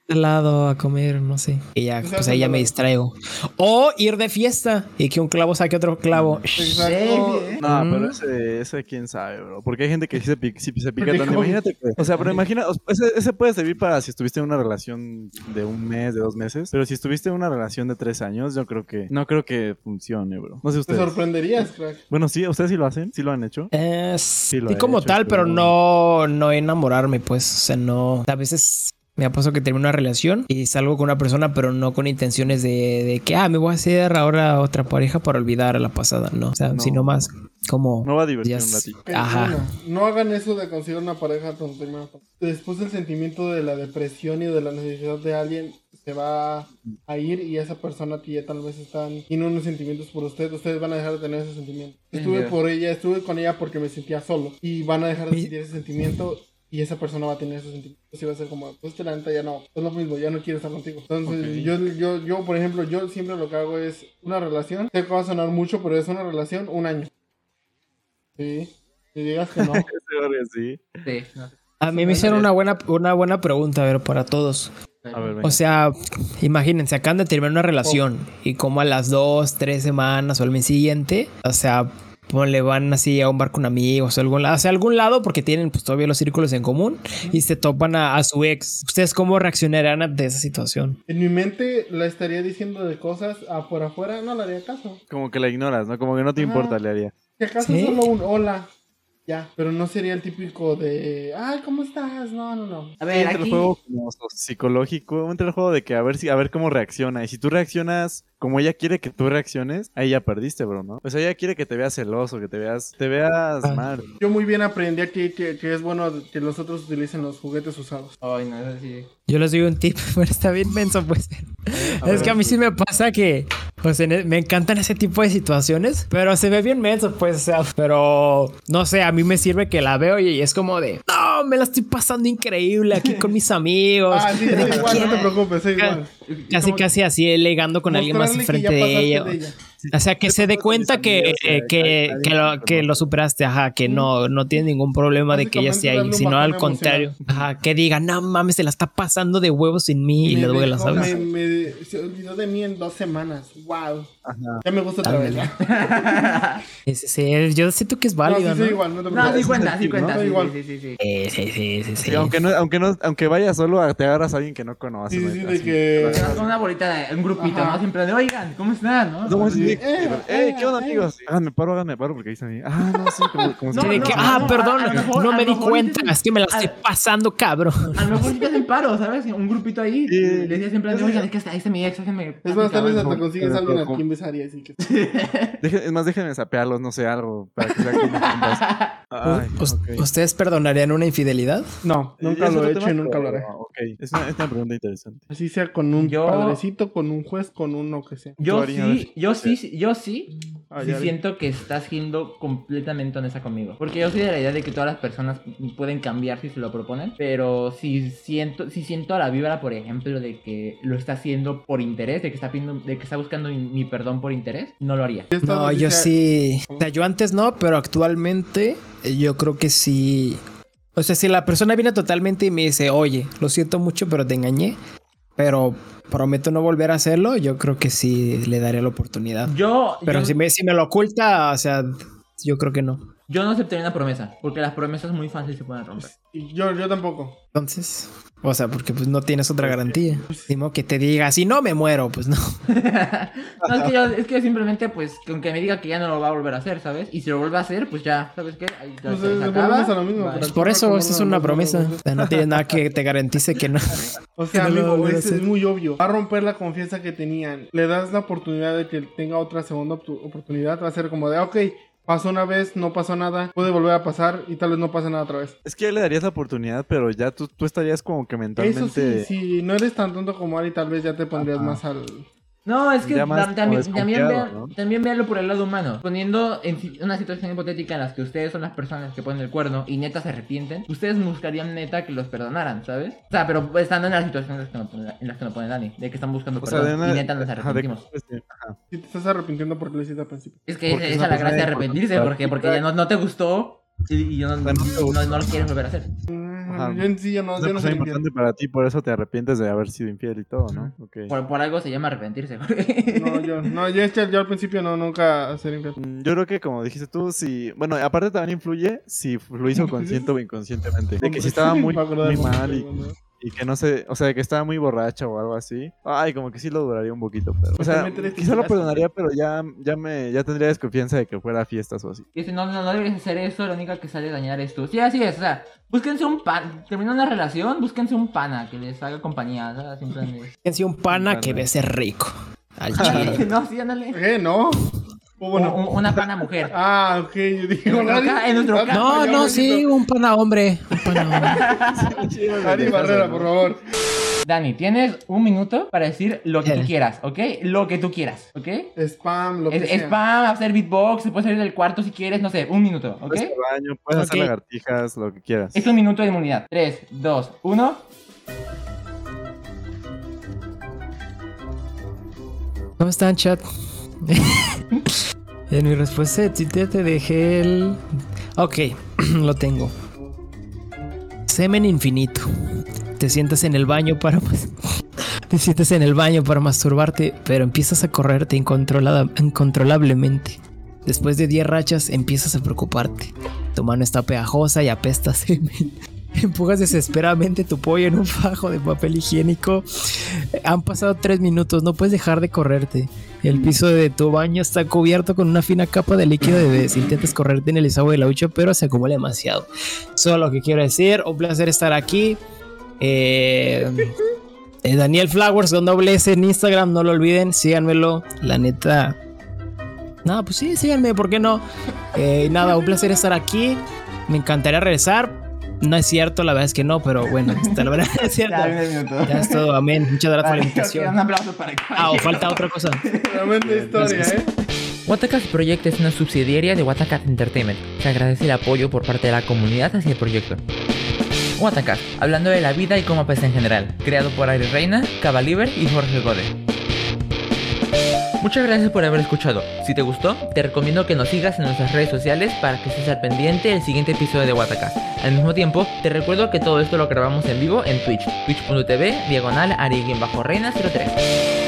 Helado a comer, no sé. Y ya, Pues pues ahí ya me distraigo. O ir de fiesta y que un clavo saque otro clavo. Exacto. No, Mm. pero ese, ese quién sabe, bro. Porque hay gente que sí se, pica, sí se pica Porque tanto. Imagínate que. O sea, pero imagina. Ese, ese puede servir para si estuviste en una relación de un mes, de dos meses. Pero si estuviste en una relación de tres años, yo creo que. No creo que funcione, bro. No sé Te ustedes. sorprenderías, crack. Bueno, sí, ¿ustedes sí lo hacen? ¿Sí lo han hecho? Eh, sí, lo he como hecho, tal, pero pero- no, no enamorarme, pues. O sea, no. A veces me ha pasado que termino una relación y salgo con una persona, pero no con intenciones de, de que, ah, me voy a hacer ahora otra pareja para olvidar a la pasada. No, o sea, No. sino más como. No va a divertir un ratito. Ajá. No hagan eso de conseguir una pareja cuando terminan. Después el sentimiento de la depresión y de la necesidad de alguien se va a ir y esa persona que ya tal vez están tiene unos sentimientos por usted, ustedes van a dejar de tener ese sentimiento. Estuve por ella, estuve con ella porque me sentía solo y van a dejar de Y- sentir ese sentimiento y esa persona va a tener ese sentimiento. Y va a ser como, pues que la neta ya no, es lo mismo, ya no quiero estar contigo. Entonces, yo, yo, yo, por ejemplo, yo siempre lo que hago es una relación, sé que va a sonar mucho, pero es una relación un año. Sí, y digas que no. Sí. Sí, no. A mí me hicieron una buena, una buena pregunta, a ver, para todos. A ver. O sea, imagínense, acaban de terminar una relación y como a las dos, tres semanas o al mes siguiente, o sea, le van así a un bar con amigos o algún, lado- hacia algún lado porque tienen pues todavía los círculos en común y se topan a, a su ex. ¿Ustedes cómo reaccionarán ante esa situación? En mi mente la estaría diciendo de cosas a por afuera, no le haría caso. Como que la ignoras, ¿no? Como que no te Ajá. importa, le haría. Si acaso ¿Sí? solo un hola, ya. Pero no sería el típico de, ay, ¿cómo estás? No, no, no. A ver, entra el aquí... juego como psicológico, entra el juego de que a ver si a ver cómo reacciona. Y si tú reaccionas como ella quiere que tú reacciones, ahí ya perdiste, bro, ¿no? O sea, ella quiere que te veas celoso, que te veas, te veas Ah. mal. Yo muy bien aprendí aquí que, que es bueno que los otros utilicen los juguetes usados. Ay, no, eso sí. Yo les doy un tip, pero está bien menso, pues. A es que a mí sí me pasa que, pues, en e- me encantan ese tipo de situaciones, pero se ve bien menso, pues, o sea, pero no sé, a mí me sirve que la veo y es como de, no, me la estoy pasando increíble aquí con mis amigos. Ah, sí, sí, igual, no te preocupes, sí, igual. Casi, casi así, elegando con alguien más enfrente de ella. de ella. O sea, que se dé cuenta que, eh, que- que, que- lo, que- lo superaste, ajá, que no, no tiene ningún problema de que ella esté ahí, sino al contrario, ajá, que diga, no mames, se la está pasando de huevos sin mí y Me le duela, dejó- ¿sabes? Me, me- se olvidó de mí en dos semanas. Wow. Ajá. Ya me gusta otra vez. Ese- ese- yo siento que es válido, no, sí, ¿no? sí, igual, no te No, sí cuenta, sí ¿no? cuenta. Da Sí, igual. sí, sí, sí. Eh, sí, sí, sí, sí. Sí, aunque no, aunque no, aunque vayas solo, a- te agarras a alguien que no conoces. Sí, ¿no? sí, de que- una bolita de un grupito. ¿no? Siempre de, oigan, ¿cómo están? ¿no? Sí, Eh, eh, eh, ¿qué onda, eh. amigos? Háganme paro, háganme paro, porque dicen ahí. Ah, no, sí, como, como si No, de no, que, no, ah, no, perdón, a lo mejor- no me di cuenta, es que me la estoy pasando, cabrón. A lo mejor sí te hacen paro, ¿sabes? Un grupito ahí. Sí. Le decías siempre, oigan, es que ahí está mi ex, déjenme. Es más, tal vez hasta consigues a pero- alguien a quien besar y así que. Deje- es más, déjenme sapearlos, no sé, algo, para que sea como compas. Ay, ¿Us- ok. ¿Ustedes perdonarían una infidelidad? No, nunca lo he hecho y nunca lo haré. Ok, es una, es una pregunta interesante. Así sea con un Yo- padrecito, con un juez, con uno que sea. Yo sí, yo sí, yo sí, Ah, sí siento que estás siendo completamente honesta conmigo. Porque yo soy de la idea de que todas las personas pueden cambiar si se lo proponen. Pero si siento, si siento a la vibra, por ejemplo, de que lo está haciendo por interés, de que está pidiendo, de que está buscando mi, mi perdón por interés, no lo haría. No, yo sí. O sea, yo antes no, pero actualmente eh, yo creo que sí. O sea, si la persona viene totalmente y me dice, oye, lo siento mucho, pero te engañé, pero prometo no volver a hacerlo, yo creo que sí le daré la oportunidad. Yo, Pero yo, si me, si me lo oculta, o sea, yo creo que no. yo no aceptaría una promesa. Porque las promesas muy fácil se pueden romper. Y Yo, yo tampoco. Entonces, o sea, porque pues no tienes otra garantía. Dimo que te diga, si no me muero, pues no. No, es que yo, es que yo simplemente, pues, con que me diga que ya no lo va a volver a hacer, ¿sabes? Y si lo vuelve a hacer, pues ya, ¿sabes qué? Ahí ya Pues, se, eh, se acaba. lo mismo, Por eso, esta es una promesa. O sea, no tiene nada que te garantice que no. O sea, no amigo, es, muy obvio. Va a romper la confianza que tenían. Le das la oportunidad de que tenga otra segunda op- oportunidad. Va a ser como de, "Ah, ok, pasó una vez, no pasó nada, puede volver a pasar y tal vez no pase nada otra vez. Es que ya le darías la oportunidad, pero ya tú, tú estarías como que Eso mentalmente. sí, si no eres tan tonto como Ari, tal vez ya te pondrías Ajá. más al... No, es que tam- también, también, vean- ¿no? también véanlo por el lado humano. Poniendo en una situación hipotética en la que ustedes son las personas que ponen el cuerno y neta se arrepienten, ustedes buscarían neta que los perdonaran, ¿sabes? O sea, pero estando en las situaciones en las que no pone, en las que no pone Dani, de que están buscando O perdón una- y neta nos ajá, de- arrepentimos. ajá. Si te estás arrepintiendo porque lo hiciste al principio. Es que esa es la gracia de arrepentirse, porque, porque ya no, no te gustó y, y no, sea, no te no, no lo quieres volver a hacer. Ajá. Yo en sí, yo no, yo no soy importante para ti, por eso te arrepientes de haber sido infiel y todo, ¿no? Por, por algo se llama arrepentirse. No, yo, no, yo, este- yo al principio no, nunca ser infiel. Mm, Yo creo que como dijiste tú, si... Bueno, aparte también influye si lo hizo consciente o inconscientemente. De que si estaba muy, muy mal y. y que no sé... O sea, que estaba muy borracha o algo así. Ay, como que sí lo duraría un poquito, pero... O sea, quizá lo perdonaría, pero ya, ya me... Ya tendría desconfianza de que fuera a fiestas o así. Dice, no, no, no deberías hacer eso, la única que sale a dañar es tú. Sí, así es, o sea, búsquense un pan, termina una relación, búsquense un pana que les haga compañía, ¿sabes? En plan de- Es un pana que debe ser rico. Al chile. no, sí, ándale. ¿Qué? ¿No? Bueno. Un- una pana mujer. Ah, ok, yo dije... En nuestro ca- en nuestro Ari- No, Ari- no, sí, un pana hombre. Un pana hombre. Ari Barrera, por favor. Dani, tienes un minuto para decir lo que tú quieras, ¿ok? Lo que tú quieras, ¿ok? Spam, lo que Es, sea. spam, hacer beatbox, se puede salir del cuarto si quieres, no sé, un minuto, ¿ok? Puedes ir al baño, puedes hacer lagartijas, lo que quieras. Es un minuto de inmunidad. 3, 2, 1. ¿Cómo están, chat? en mi respuesta de te dejé el. Ok, lo tengo. Semen infinito. Te sientas en el baño para. Te sientas en el baño para masturbarte, pero empiezas a correrte incontrolada- incontrolablemente. Después de 10 rachas, empiezas a preocuparte. Tu mano está pegajosa y apesta semen. Empujas desesperadamente tu pollo en un fajo de papel higiénico. Han pasado 3 minutos, no puedes dejar de correrte. El piso de tu baño está cubierto con una fina capa de líquido de bebés. Intentas correrte en el desagüe de la ducha, pero se acumula demasiado. Solo lo que quiero decir, un placer estar aquí. Eh, eh, Daniel Flowers con doble S en Instagram, no lo olviden, síganmelo. La neta. No, pues sí, síganme, ¿por qué no? Eh, nada, un placer estar aquí. Me encantaría regresar. No es cierto, la verdad es que no, pero bueno, está, la verdad es cierto. Ya, es todo, amén. Muchas gracias por la invitación. Un aplauso para Ah, o falta otra cosa. Realmente historia, ¿eh? Project es una subsidiaria de Watacast Entertainment. Se agradece el apoyo por parte de la comunidad hacia el proyecto. Watacast, hablando de la vida y cómo pesa en general. Creado por Ari Reina, Cabaliber y Jorge Gode. Muchas gracias por haber escuchado. Si te gustó, te recomiendo que nos sigas en nuestras redes sociales para que estés al pendiente del siguiente episodio de Watacast. Al mismo tiempo, te recuerdo que todo esto lo grabamos en vivo en Twitch, twitch.tv, diagonal, ari-reina03.